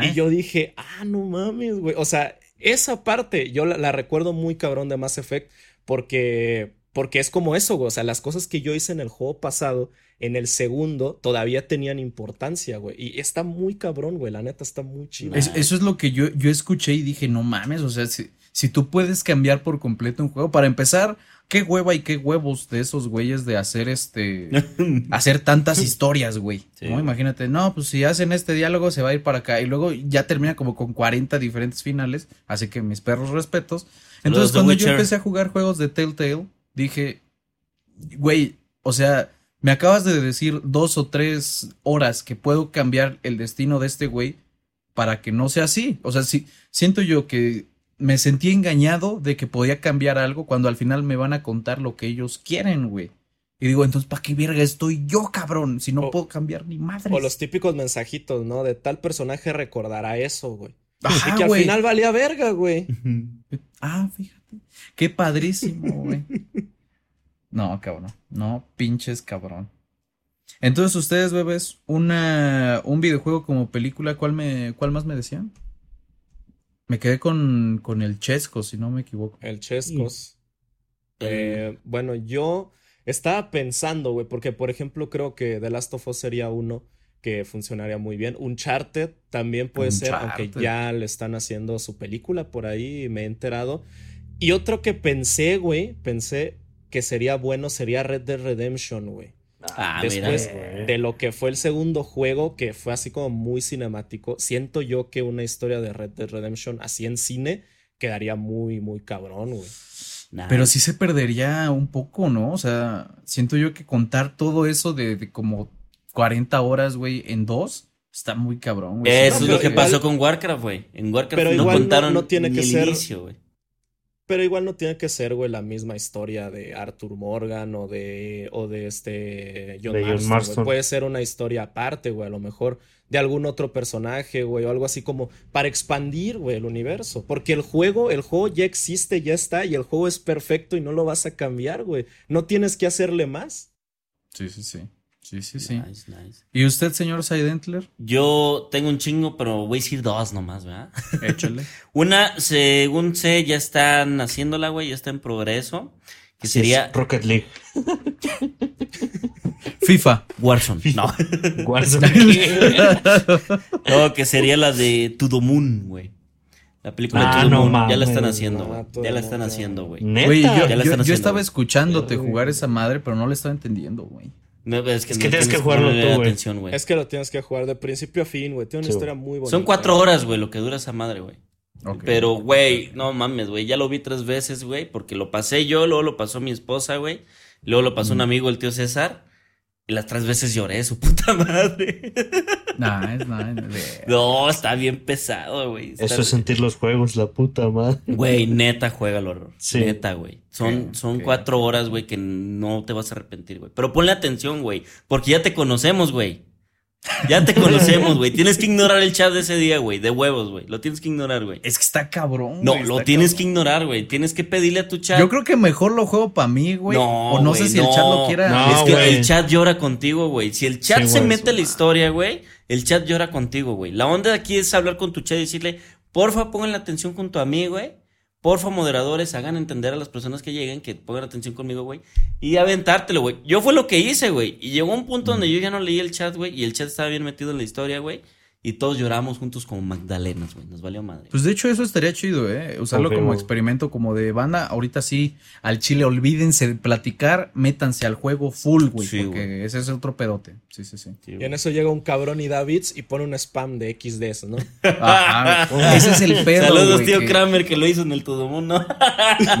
D: Y yo dije, ah, no mames, güey. O sea, esa parte yo la, la, recuerdo muy cabrón de Mass Effect porque, porque es como eso, güey. O sea, las cosas que yo hice en el juego pasado, en el segundo, todavía tenían importancia, güey. Y está muy cabrón, güey. La neta está muy chido.
A: eso es lo que yo, yo escuché y dije, no mames, o sea, si, si tú puedes cambiar por completo un juego, para empezar, qué hueva y qué huevos de esos güeyes de hacer este (laughs) hacer tantas historias, güey. Imagínate, no, pues si hacen este diálogo se va a ir para acá y luego ya termina como con 40 diferentes finales, así que mis perros respetos. Entonces, cuando yo empecé a jugar juegos de Telltale, dije, güey, o sea, me acabas de decir dos o tres horas que puedo cambiar el destino de este güey para que no sea así. O sea, si, siento yo que me sentí engañado de que podía cambiar algo cuando al final me van a contar lo que ellos quieren, güey. Y digo, entonces, ¿para qué verga estoy yo, cabrón? Si no puedo cambiar ni madre.
D: O los típicos mensajitos, ¿no? De tal personaje recordará eso, güey. Y que al final valía verga, güey.
A: ah, fíjate. Qué padrísimo, güey. No, cabrón. No, pinches cabrón. Entonces, ustedes, bebés, una, un videojuego como película, ¿cuál, me, cuál más me decían? Me quedé con, con el Chescos, si no me equivoco.
D: El Chescos. Eh, bueno, yo estaba pensando, güey, porque por ejemplo creo que The Last of Us sería uno que funcionaría muy bien. Uncharted también puede ser, aunque ya le están haciendo su película por ahí, me he enterado. Y otro que pensé, güey, pensé que sería bueno sería Red Dead Redemption, güey. Ah, Después de lo que fue el segundo juego, que fue así como muy cinemático, siento yo que una historia de Red Dead Redemption así en cine quedaría muy, muy cabrón, güey.
A: Pero sí se perdería un poco, ¿no? O sea, siento yo que contar todo eso de, como 40 horas, güey, en dos, está muy cabrón,
C: güey. Eso es lo que pasó con Warcraft, güey. En Warcraft no contaron no, tiene que ser, inicio, güey.
D: Pero igual no tiene que ser, güey, la misma historia de Arthur Morgan o de, o de este John, Marston. Puede ser una historia aparte, güey, a lo mejor de algún otro personaje, güey, o algo así como para expandir, güey, el universo. Porque el juego, el juego ya existe, ya está, y el juego es perfecto y no lo vas a cambiar, güey. No tienes que hacerle más.
A: Sí, sí, sí. Sí, sí, sí. Nice, nice. ¿Y usted, señor Seidentler?
C: Yo tengo un chingo, pero voy a decir dos nomás, ¿verdad? (laughs)
A: Échale.
C: Una, según sé, ya están haciéndola, güey, ya está en progreso. Que sería.
B: Rocket League. (laughs)
A: FIFA.
C: Warzone. No. (laughs) Warzone. no, que sería la de To Moon, güey. La película de ah, To Moon. ya la están haciendo, güey. ya la están haciendo, güey.
A: Güey, yo, yo, estaba escuchándote jugar esa madre, pero no la estaba entendiendo, güey.
C: Es que, tienes que jugarlo tú, güey.
D: Es que lo tienes que jugar de principio a fin, güey. Tiene una historia muy bonita.
C: Son cuatro horas, güey, lo que dura esa madre, güey. Pero, güey, no mames, güey. Ya lo vi tres veces, güey, porque lo pasé yo, luego lo pasó mi esposa, güey. Luego lo pasó un amigo, el tío César. Y las tres veces lloré, su puta madre. (laughs)
A: Nice, nice.
C: No, está bien pesado, güey.
B: Eso es sentir los juegos, la puta madre.
C: Güey, neta, juega el horror. Neta, güey. Son, son cuatro horas, güey, que no te vas a arrepentir, güey. Pero ponle atención, güey. Porque ya te conocemos, güey. Ya te conocemos, güey. Tienes que ignorar el chat de ese día, güey. De huevos, güey. Lo tienes que ignorar, güey.
A: Es que está cabrón.
C: No, lo tienes que ignorar, güey. Tienes que pedirle a tu chat.
A: Yo creo que mejor lo juego para mí, güey. No, o no sé si el chat lo quiera.
C: No, es que el chat llora contigo, güey. Si el chat se mete en la historia, güey, el chat llora contigo, güey. La onda de aquí es hablar con tu chat y decirle, porfa, pongan la atención con tu amigo, güey Porfa, moderadores, hagan entender a las personas que lleguen que pongan atención conmigo, güey. Y aventártelo, güey. Yo fue lo que hice, güey. Y llegó un punto donde yo ya no leí el chat, güey. Y el chat estaba bien metido en la historia, güey y todos lloramos juntos como Magdalenas, güey. Nos valió madre.
A: Pues de hecho, eso estaría chido, ¿eh? Usarlo como experimento, como de banda. Ahorita sí, al chile, olvídense de platicar, métanse al juego full, güey. porque ese es otro pedote. Sí, sí, sí.
D: y en eso llega un cabrón y Davids y pone un spam de XD, ¿no? (laughs)
A: Ajá. ese es el pedo.
C: Saludos, tío Kramer, que lo hizo en el todo mundo. (laughs) (laughs)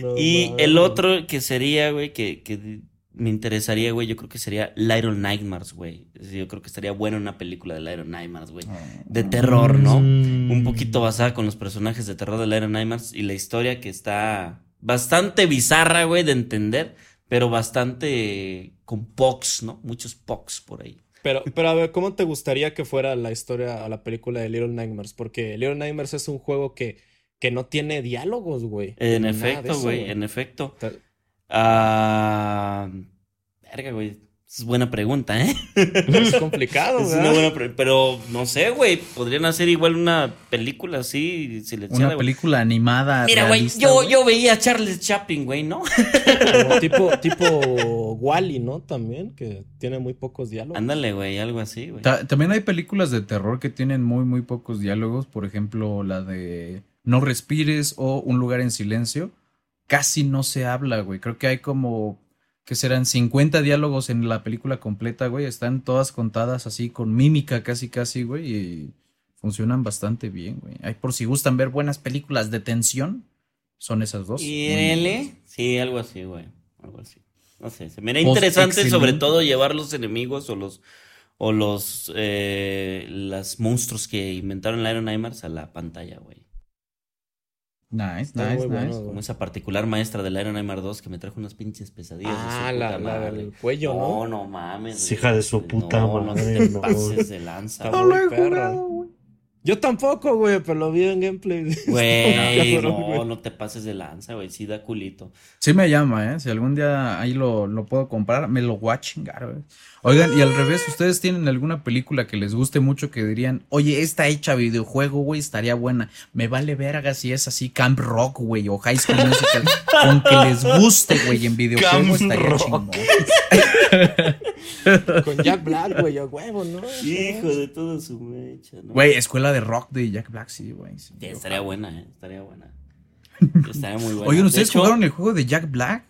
C: no. y el otro que sería, güey, que, que me interesaría, güey, yo creo que sería Little Nightmares, güey. Yo creo que estaría bueno una película de Little Nightmares, güey. De ah. terror, ¿no? Mm. Un poquito basada con los personajes de terror de Little Nightmares y la historia que está bastante bizarra, güey, de entender, pero bastante con pox, ¿no? Muchos pox por ahí.
D: Pero, pero a ver, ¿cómo te gustaría que fuera la historia o la película de Little Nightmares? Porque Little Nightmares es un juego que, que no tiene diálogos, güey.
C: En efecto, güey, en efecto. Ah. Verga, güey. Es buena pregunta, ¿eh? (laughs)
D: Es complicado,
C: es una buena Pero no sé, güey. Podrían hacer igual una película así,
A: silenciada. Una película animada.
C: Mira, güey, yo, yo veía a Charles Chaplin, güey, ¿no? (laughs)
D: tipo, tipo Wally, ¿no? También, que tiene muy pocos diálogos.
C: Ándale, güey, algo así, güey.
A: también hay películas de terror que tienen muy, muy pocos diálogos. Por ejemplo, la de No respires o Un lugar en silencio casi no se habla, güey. Creo que hay como que serán 50 diálogos en la película completa, güey. Están todas contadas así con mímica casi casi, güey, y funcionan bastante bien, güey. Hay por si gustan ver buenas películas de tensión, son esas dos.
C: ¿Y L? Sí, algo así, güey. Algo así. No sé, se me era interesante sobre todo llevar los enemigos o los o los eh, monstruos que inventaron Iron Nightmares a la pantalla, güey.
A: Nice, nice, nice.
C: Como esa particular maestra del Iron Man 2 que me trajo unas pinches pesadillas.
D: Ah, la, la, del cuello, ¿no?
C: No, no mames.
B: hija de su puta
C: no, madre. No te pases de lanza.
A: No lo he jugado,
D: yo tampoco, güey, pero lo vi en gameplay. (laughs)
C: Güey, no, no te pases de lanza, güey. Sí da culito.
A: Sí me llama, ¿eh? Si algún día ahí lo, lo puedo comprar, me lo voy a chingar, güey. Oigan, y al revés, ¿ustedes tienen alguna película que les guste mucho que dirían, oye, esta hecha videojuego, güey, estaría buena? Me vale verga si es así Camp Rock, güey, o High School Musical. Con que les guste, güey, en videojuego estaría chingón. (laughs)
D: Con Jack Black, güey, a huevo, ¿no?
C: Hijo de todo su mecha, ¿no?
A: Güey, escuela de rock de Jack Black, sí, güey. Sí,
C: estaría buena, ¿eh? Estaría buena. (laughs) Estaría muy buena.
A: Oigan, ¿ustedes jugaron el juego de Jack Black?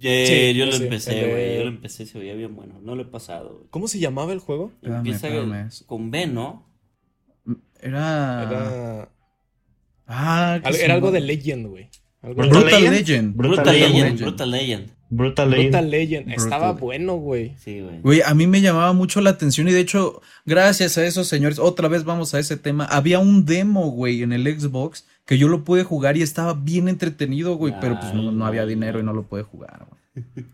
C: Sí, yo lo empecé, güey. Yo lo empecé, se veía bien bueno. No lo he pasado.
D: ¿Cómo se llamaba el juego?
C: Empieza con B, ¿no?
A: Era.
D: Era.
A: Ah,
D: era algo de Legend, güey.
A: Brutal, Legend.
C: Brutal, Legend. Brutal Legend.
B: Brutal Legend.
D: Brutal Legend. Estaba bueno, güey.
C: Sí, güey.
A: Güey, a mí me llamaba mucho la atención y de hecho, gracias a esos señores, otra vez vamos a ese tema. Había un demo, güey, en el Xbox que yo lo pude jugar y estaba bien entretenido, güey, pero pues no, no, había dinero y no lo pude jugar, güey.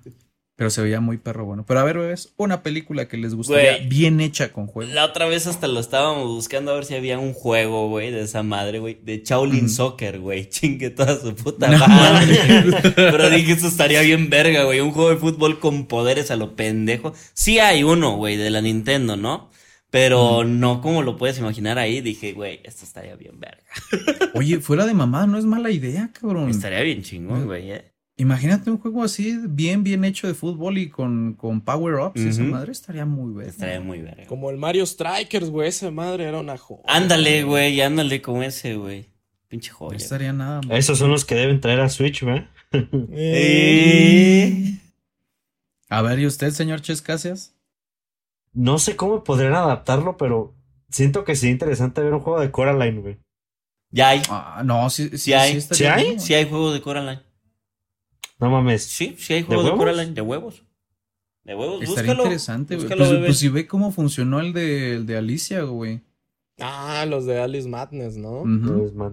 A: Pero se veía muy perro bueno. Pero a ver, es una película que les gustaría bien hecha con juego.
C: La otra vez hasta lo estábamos buscando a ver si había un juego, güey, de esa madre, güey. De Shaolin Soccer, güey. (laughs) Chingue toda su puta madre. Pero dije, eso estaría bien verga, güey. Un juego de fútbol con poderes a lo pendejo. Sí hay uno, güey, de la Nintendo, ¿no? Pero no como lo puedes imaginar ahí, dije, güey, esto estaría bien verga. (laughs)
A: Oye, fuera de mamá, no es mala idea, cabrón.
C: Estaría bien chingón, güey, eh.
A: Imagínate un juego así, bien, bien hecho de fútbol y con, con power-ups. Esa madre estaría muy verga.
C: Estaría muy verga.
D: Como el Mario Strikers, güey. Esa madre era una joya.
C: Ándale, güey, ándale como ese, güey. Pinche joya.
A: No estaría nada
B: mal. Esos son los que deben traer a Switch, güey. (laughs)
A: Eh. A ver, ¿y usted, señor Chescasias?
B: No sé cómo podrían adaptarlo, pero siento que sería interesante ver un juego de Coraline, güey.
C: Ya hay.
A: Ah, no, sí, sí,
C: sí hay.
B: ¿Sí hay?
C: Sí hay juego de Coraline.
B: No mames.
C: Sí, sí hay juego de, Coraline de huevos. De huevos,
A: Estaría interesante, güey. Pues, pues, si ve cómo funcionó el de, el de Alicia, güey.
D: Ah, los de Alice Madness, ¿no?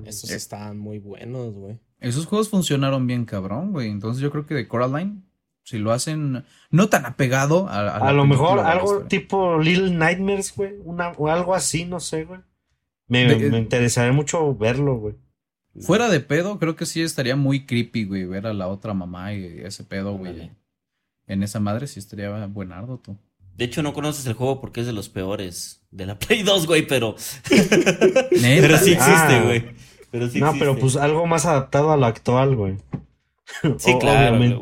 D: Esos estaban muy buenos, güey.
A: Esos juegos funcionaron bien cabrón, güey. Entonces yo creo que de Coraline si lo hacen no tan apegado a...
B: A, lo mejor algo tipo Little Nightmares, güey. Una, o algo así, no sé, güey. Me, me interesaría mucho verlo, güey.
A: Fuera de pedo, creo que sí estaría muy creepy, güey, ver a la otra mamá y ese pedo, güey. En esa madre sí estaría buenardo tú.
C: De hecho, no conoces el juego porque es de los peores de la Play 2, güey, pero. (laughs) pero sí existe, ah. güey. pero sí
B: no, pero pues algo más adaptado a lo actual, güey.
C: Sí, claro.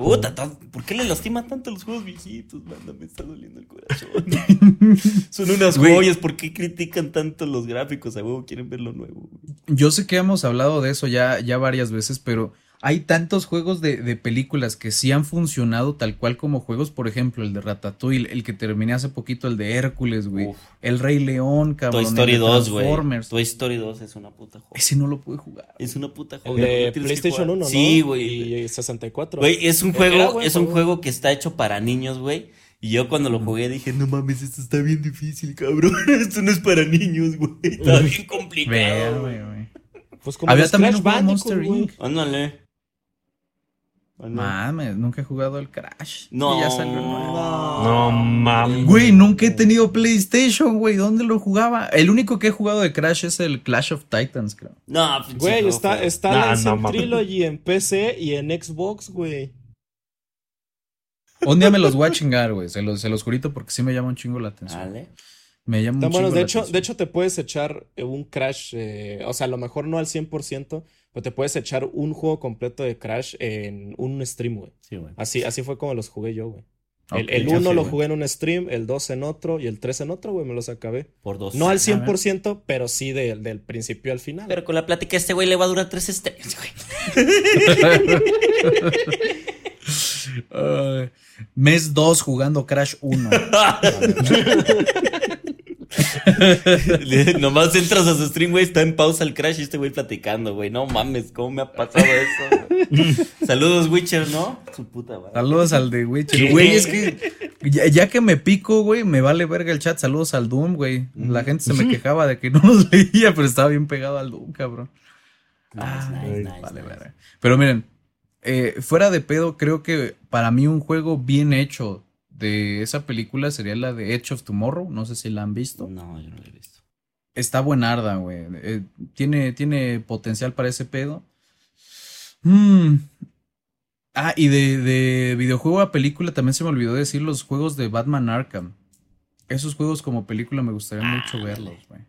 C: ¿Por qué le lastima tanto los juegos viejitos? Manda, me está doliendo el corazón. (laughs) Son unas joyas. ¿Por qué critican tanto los gráficos? A huevo quieren ver lo nuevo.
A: Yo sé que hemos hablado de eso ya, ya varias veces, pero hay tantos juegos de, de, películas que sí han funcionado tal cual como juegos, por ejemplo, el de Ratatouille, el que terminé hace poquito, el de Hércules, güey. El Rey León, cabrón.
C: Toy Story 2, güey. Toy Story 2 es una puta joya.
A: Ese no lo pude jugar.
C: Es una puta
D: joya. El de PlayStation 1, ¿no?
C: Sí, güey.
D: Y 64.
C: Güey, es un juego, es un juego que está hecho para niños, güey. Y yo cuando lo jugué dije, no mames, esto está bien difícil, cabrón. (laughs) Esto no es para niños, güey. Está bien complicado. güey, güey.
A: Pues como Había también un Monster Inc.
C: Ándale.
A: Mames, nunca he jugado el Crash.
C: No.
A: Ya salió
B: No mames.
A: Güey, nunca he tenido PlayStation, güey. ¿Dónde lo jugaba? El único que he jugado de Crash es el Clash of Titans, creo.
C: No,
D: güey, está, está en Trilogy en PC y en Xbox, güey.
A: Un día me los voy a chingar, güey. Se los, se los jurito porque sí me llama un chingo la atención. Vale. Me llama un chingo
D: de hecho, De hecho, te puedes echar un Crash, eh, o sea, a lo mejor no al 100%, pero te puedes echar un juego completo de Crash en un stream, güey.
C: Sí, güey.
D: Así, así fue como los jugué yo, güey. el 1 lo jugué en un stream, el 2 en otro y el 3 en otro, güey, me los acabé.
C: Por dos.
D: No al 100%, pero sí del principio al final.
C: Pero con la plática este güey le va a durar 3 streams,
A: güey. (laughs) mes 2 jugando Crash 1. (laughs) (laughs)
C: Nomás entras a su stream, güey, está en pausa el crash y este güey platicando, güey. No mames, ¿cómo me ha pasado eso? Saludos, Witcher, ¿no? Su puta
A: madre. Saludos al de Witcher. Güey, es que ya, que me pico, güey, me vale verga el chat. Saludos al Doom, güey. La gente se me quejaba de que (laughs) no nos leía, pero estaba bien pegado al Doom, cabrón. Ah, vale, vale. Pero miren, eh, fuera de pedo, creo que para mí un juego bien hecho de esa película sería la de Edge of Tomorrow. No sé si la han visto.
C: No, yo no la he visto.
A: Está buenarda, güey. Eh, tiene, tiene potencial para ese pedo. Mm. Ah, y de, de, videojuego a película también se me olvidó decir los juegos de Batman Arkham. Esos juegos como película me gustaría mucho verlos, güey.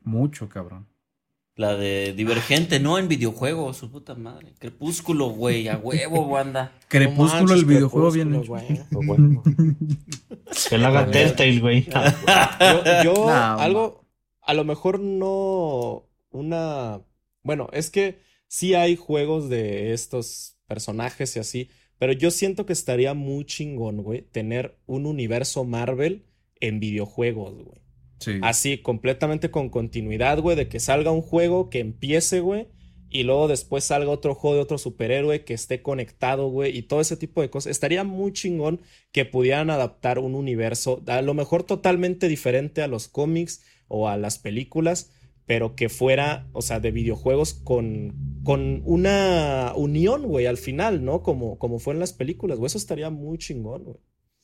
A: Mucho, cabrón.
C: La de Divergente, no en videojuego, su puta madre. Crepúsculo, güey, a huevo, (laughs) banda.
A: Crepúsculo, el videojuego bien hecho. (laughs)
B: que lo haga Telltale, güey. (laughs)
D: yo, algo, a lo mejor no una... Bueno, es que sí hay juegos de estos personajes y así, pero yo siento que estaría muy chingón, güey, tener un universo Marvel en videojuegos, güey. Así, completamente con continuidad, güey, de que salga un juego que empiece, güey, y luego después salga otro juego de otro superhéroe que esté conectado, güey, y todo ese tipo de cosas. Estaría muy chingón que pudieran adaptar un universo, a lo mejor totalmente diferente a los cómics o a las películas, pero que fuera, o sea, de videojuegos con, con una unión, güey, al final, ¿no? Como, como fue en las películas, güey, eso estaría muy chingón, güey.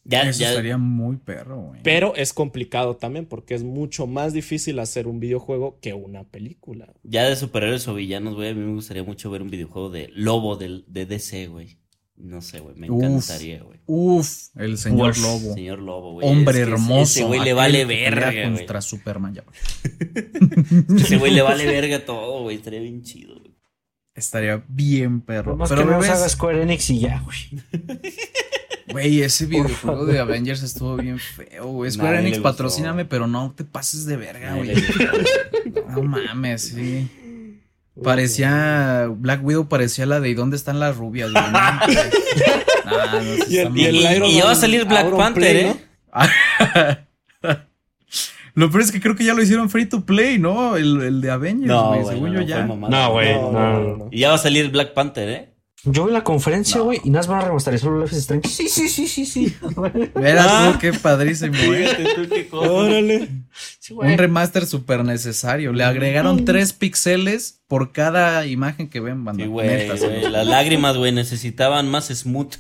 A: Ya, Eso estaría muy perro, güey.
D: Pero es complicado también porque es mucho más difícil hacer un videojuego que una película.
C: Ya de superhéroes o villanos, güey, a mí me gustaría mucho ver un videojuego de Lobo de, de DC, güey. No sé, güey, me encantaría, güey.
A: Uf, el señor Lobo.
C: Señor Lobo, güey.
A: Hombre hermoso. Ese
C: güey le vale verga,
A: güey. Contra Superman, ya. (laughs)
C: ese güey le vale verga todo, güey. Estaría bien chido, güey.
A: Estaría bien perro.
B: Pero que no haga Square Enix y ya, güey. (laughs)
A: Güey, ese videojuego de Avengers estuvo bien feo, güey. Square Enix, patrocíname, pero no te pases de verga, güey. (laughs) No mames, sí. Parecía. Black Widow parecía la de ¿y dónde están las rubias, güey?
C: y, y, va a salir Black Panther, ¿eh? (laughs)
A: Lo peor es que creo que ya lo hicieron free to play, ¿no? El, el de Avengers, güey. según yo ya.
B: No, güey.
C: Y ya va a salir Black Panther, ¿eh?
B: Yo vi la conferencia, güey, y nada más van a remasterizar los Life is Strange. Sí, sí, sí, sí, sí. (laughs)
A: Verás ah. qué padrísimo, güey.
D: Órale.
A: Un remaster súper necesario. Le agregaron tres píxeles por cada imagen que ven,
C: banda. Sí, güey. Las lágrimas, güey, necesitaban más smooth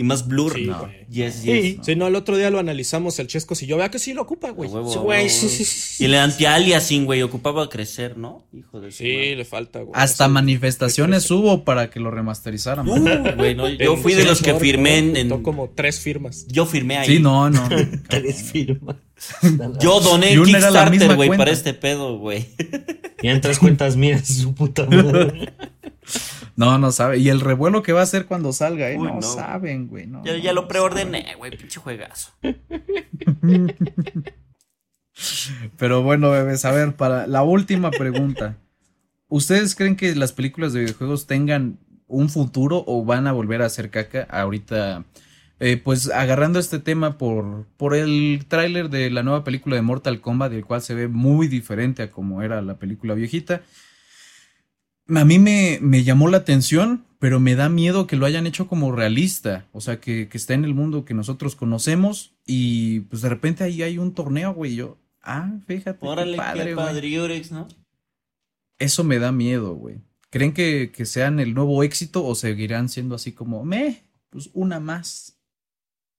C: y más blur. Sí, no. Yes,
D: yes. Sí. no, el otro día lo analizamos el Chesco si yo vea que sí lo ocupa, güey.
B: Sí, güey, sí, sí, sí,
C: Y el anti-aliasing, güey, ocupaba crecer, ¿no? Hijo de
D: Sí, le falta, güey.
A: Hasta manifestaciones hubo para que lo remasterizaran.
C: Uh, güey, no, yo fui de los que firmé en,
D: como tres firmas.
C: Yo firmé ahí.
A: Sí, no, no. (laughs)
B: tres firmas. (laughs)
C: Yo doné en Kickstarter, güey, para este pedo, güey.
B: Y en tres cuentas mías, su puta madre. (laughs)
A: No, no sabe. Y el revuelo que va a hacer cuando salga, ¿eh? no, saben, güey. No,
C: ya, ya lo preordené, güey, pinche juegazo. (laughs)
A: Pero bueno, bebés, a ver, para la última pregunta. ¿Ustedes creen que las películas de videojuegos tengan un futuro o van a volver a hacer caca ahorita? Eh, pues agarrando este tema por, por el tráiler de la nueva película de Mortal Kombat, del cual se ve muy diferente a como era la película viejita. A mí me, me, llamó la atención, pero me da miedo que lo hayan hecho como realista. O sea, que, que está en el mundo que nosotros conocemos y pues de repente ahí hay un torneo, güey. Yo, ah, fíjate.
C: Órale, qué padre, ¿no?
A: Eso me da miedo, güey. ¿Creen que, que, sean el nuevo éxito o seguirán siendo así como, me, pues una más?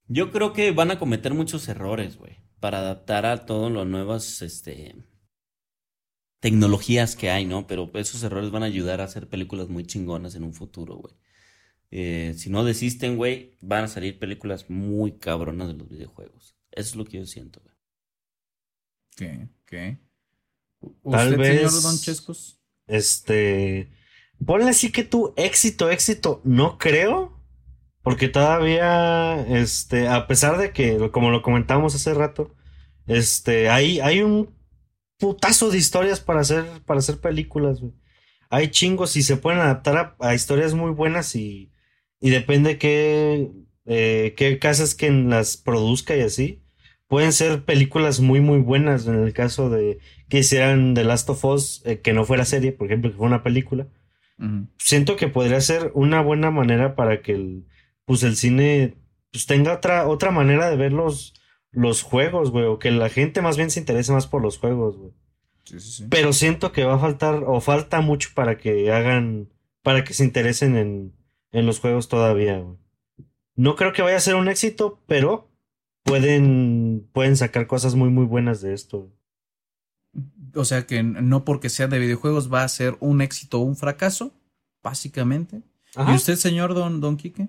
C: Yo creo que van a cometer muchos errores, güey, para adaptar a todos los nuevos, este, tecnologías que hay, ¿no? Pero esos errores van a ayudar a hacer películas muy chingonas en un futuro, güey. Eh, si no desisten, güey, van a salir películas muy cabronas de los videojuegos. Eso es lo que yo siento, güey.
A: ¿Qué? ¿Qué?
B: Tal vez, señor Don Chescos? Este. Ponle así que tu éxito, éxito, no creo. Porque todavía, este, a pesar de que, como lo comentamos hace rato, este, hay, hay un putazo de historias para hacer, para hacer películas, güey. Hay chingos y se pueden adaptar a, historias muy buenas y, y depende qué, eh, qué casas que las produzca y así. Pueden ser películas muy, muy buenas en el caso de que hicieran The Last of Us, eh, que no fuera serie, por ejemplo, que fue una película. Siento que podría ser una buena manera para que el, pues el cine pues tenga otra, otra manera de ver los, los juegos, güey, o que la gente más bien se interese más por los juegos, güey. Pero siento que va a faltar, o falta mucho para que hagan, para que se interesen en, en los juegos todavía, No creo que vaya a ser un éxito, pero pueden, pueden sacar cosas muy, muy buenas de esto.
A: O sea que no porque sea de videojuegos va a ser un éxito o un fracaso, básicamente. ¿Y usted, señor Don, Don Quique?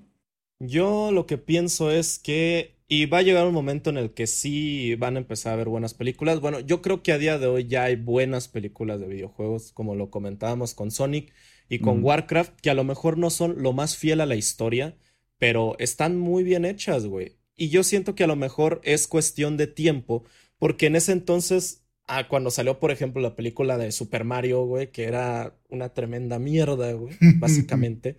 D: Yo lo que pienso es que, y va a llegar un momento en el que sí van a empezar a ver buenas películas. Bueno, yo creo que a día de hoy ya hay buenas películas de videojuegos, como lo comentábamos con Sonic y con Warcraft, que a lo mejor no son lo más fiel a la historia, pero están muy bien hechas, güey. Y yo siento que a lo mejor es cuestión de tiempo, porque en ese entonces, ah, cuando salió, por ejemplo, la película de Super Mario, güey, que era una tremenda mierda, güey, (laughs) básicamente,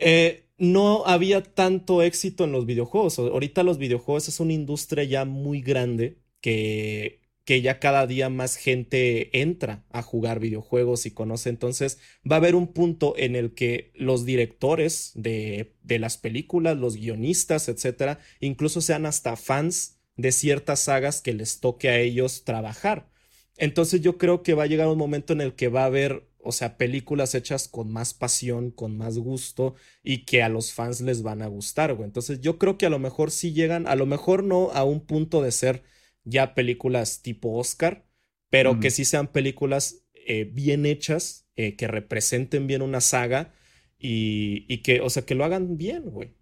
D: eh, no había tanto éxito en los videojuegos. Ahorita los videojuegos es una industria ya muy grande que que ya cada día más gente entra a jugar videojuegos y conoce. Entonces va a haber un punto en el que los directores de, de las películas, los guionistas, etcétera, incluso sean hasta fans de ciertas sagas que les toque a ellos trabajar. Entonces yo creo que va a llegar un momento en el que va a haber, o sea, películas hechas con más pasión, con más gusto y que a los fans les van a gustar, güey. Entonces yo creo que a lo mejor sí llegan, a lo mejor no a un punto de ser ya películas tipo Oscar, pero que sí sean películas eh, bien hechas, eh, que representen bien una saga y, y, que, o sea, que lo hagan bien, güey.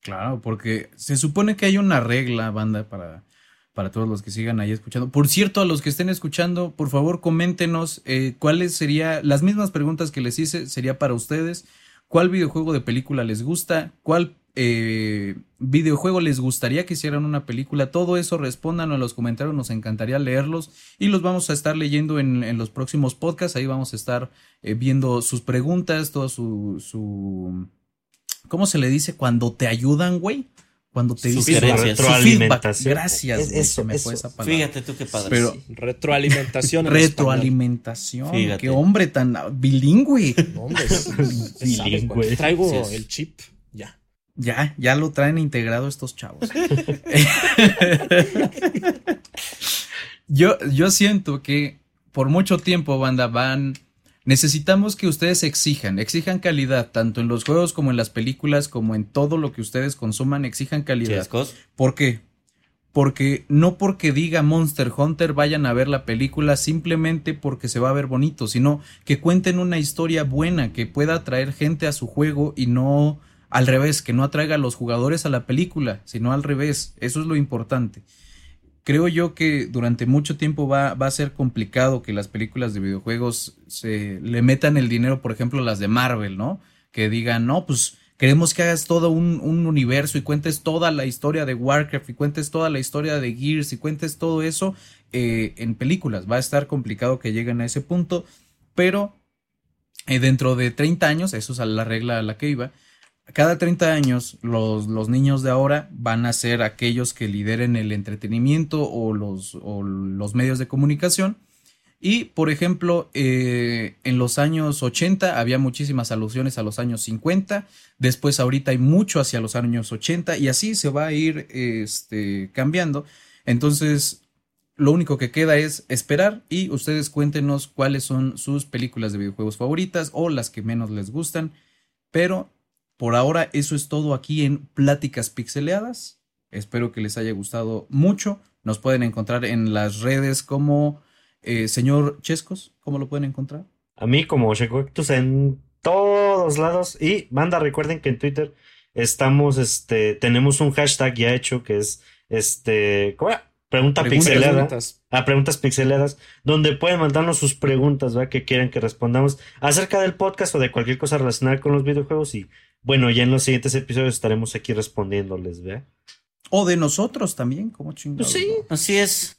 A: Claro, porque se supone que hay una regla, banda, para, para todos los que sigan ahí escuchando. Por cierto, a los que estén escuchando, por favor, coméntenos eh, cuáles serían las mismas preguntas que les hice, sería para ustedes. ¿Cuál videojuego de película les gusta? ¿Cuál eh, videojuego les gustaría que hicieran una película, todo eso respondan en los comentarios, nos encantaría leerlos y los vamos a estar leyendo en, los próximos podcasts, ahí vamos a estar eh, viendo sus preguntas, todo su, su... ¿Cómo se le dice? Cuando te ayudan, güey. Cuando te dicen
B: retroalimentación.
A: Gracias,
B: eso,
C: me fue esa palabra. Fíjate tú qué padre.
A: Pero,
D: retroalimentación.
A: retroalimentación. Qué hombre tan bilingüe.
D: bilingüe. Traigo el chip ya.
A: Ya, ya lo traen integrado estos chavos. (laughs) (laughs) yo, yo siento que por mucho tiempo, banda, van. Necesitamos que ustedes exijan, exijan calidad, tanto en los juegos como en las películas, como en todo lo que ustedes consuman, exijan calidad. ¿Por qué? Porque no porque diga Monster Hunter vayan a ver la película simplemente porque se va a ver bonito, sino que cuenten una historia buena, que pueda atraer gente a su juego y no al revés, que no atraiga a los jugadores a la película, sino al revés. Eso es lo importante. Creo yo que durante mucho tiempo va, va a ser complicado que las películas de videojuegos se le metan el dinero, por ejemplo, las de Marvel, ¿no? Que digan, no, pues queremos que hagas todo un, universo y cuentes toda la historia de Warcraft y cuentes toda la historia de Gears y cuentes todo eso eh, en películas. Va a estar complicado que lleguen a ese punto, pero eh, dentro de 30 años, eso es la regla a la que iba, cada 30 años los, los, niños de ahora van a ser aquellos que lideren el entretenimiento o los, o los medios de comunicación. Y, por ejemplo, eh, en los años 80 había muchísimas alusiones a los años 50, después ahorita hay mucho hacia los años 80 y así se va a ir este, cambiando. Entonces, lo único que queda es esperar y ustedes cuéntenos cuáles son sus películas de videojuegos favoritas o las que menos les gustan. Pero por ahora eso es todo aquí en Pláticas Pixeleadas. Espero que les haya gustado mucho. Nos pueden encontrar en las redes como eh, señor Chescos. ¿Cómo lo pueden encontrar?
B: A mí como Checuectus en todos lados. Y manda, recuerden que en Twitter estamos, este, tenemos un hashtag ya hecho que es, este, ¿cómo Pregunta pixelada. A ah, preguntas pixeladas, donde pueden mandarnos sus preguntas, ¿va? Que quieran que respondamos acerca del podcast o de cualquier cosa relacionada con los videojuegos. Y bueno, ya en los siguientes episodios estaremos aquí respondiéndoles, ¿ve?
A: O de nosotros también, como chingados.
C: sí, así es.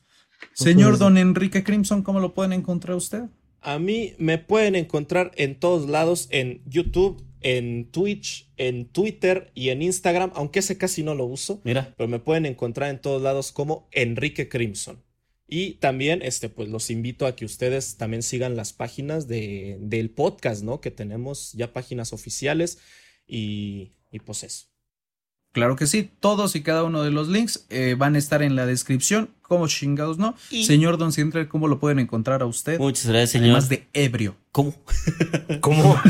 A: Señor Don Enrique Crimson, ¿cómo lo pueden encontrar usted?
D: A mí me pueden encontrar en todos lados, en YouTube, en Twitch, en Twitter y en Instagram, aunque ese casi no lo uso.
C: Mira.
D: Pero me pueden encontrar en todos lados como Enrique Crimson. Y también, este, pues los invito a que ustedes también sigan las páginas de, del podcast, ¿no? Que tenemos ya páginas oficiales y, y pues eso.
A: Claro que sí, todos y cada uno de los links eh, van a estar en la descripción, como chingados, ¿no? Señor Don Sintra, ¿cómo lo pueden encontrar a usted?
C: Muchas gracias, señor.
A: Además de ebrio.
C: ¿Cómo? (laughs)
B: ¿Cómo?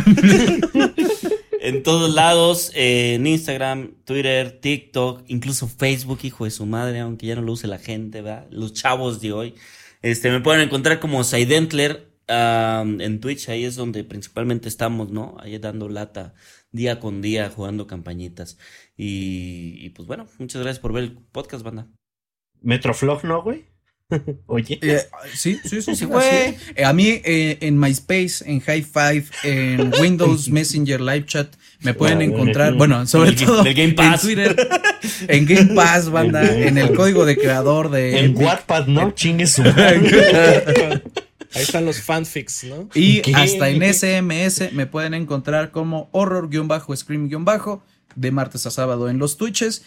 B: (laughs)
C: en todos lados, eh, en Instagram, Twitter, TikTok, incluso Facebook, hijo de su madre, aunque ya no lo use la gente, ¿verdad? Los chavos de hoy. Este, me pueden encontrar como Saidentler en Twitch, ahí es donde principalmente estamos, ¿no? Ahí dando lata día con día, jugando campañitas. Y, pues bueno, muchas gracias por ver el podcast, banda.
B: Metroflog, ¿no, güey? (laughs) Oye.
A: Eh, sí, sí, sí, sí, güey. Eh, a mí eh, en MySpace, en High Five, en (laughs) Windows Messenger Live Chat, me pueden encontrar, bueno, sobre todo en Twitter, en Game Pass, banda, en el código de creador de.
B: En Wattpad, ¿no? Chingue su (laughs)
D: Ahí están los fanfics, ¿no?
A: Y hasta en SMS me pueden encontrar como horror-scream- de martes a sábado en los Twitches.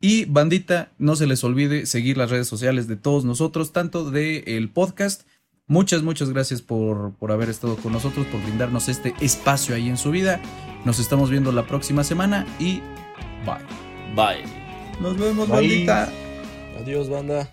A: Y bandita, no se les olvide seguir las redes sociales de todos nosotros, tanto del el podcast. Muchas, muchas gracias por, por haber estado con nosotros, por brindarnos este espacio ahí en su vida. Nos estamos viendo la próxima semana y bye.
C: Bye.
A: Nos vemos, bandita.
D: Adiós, banda.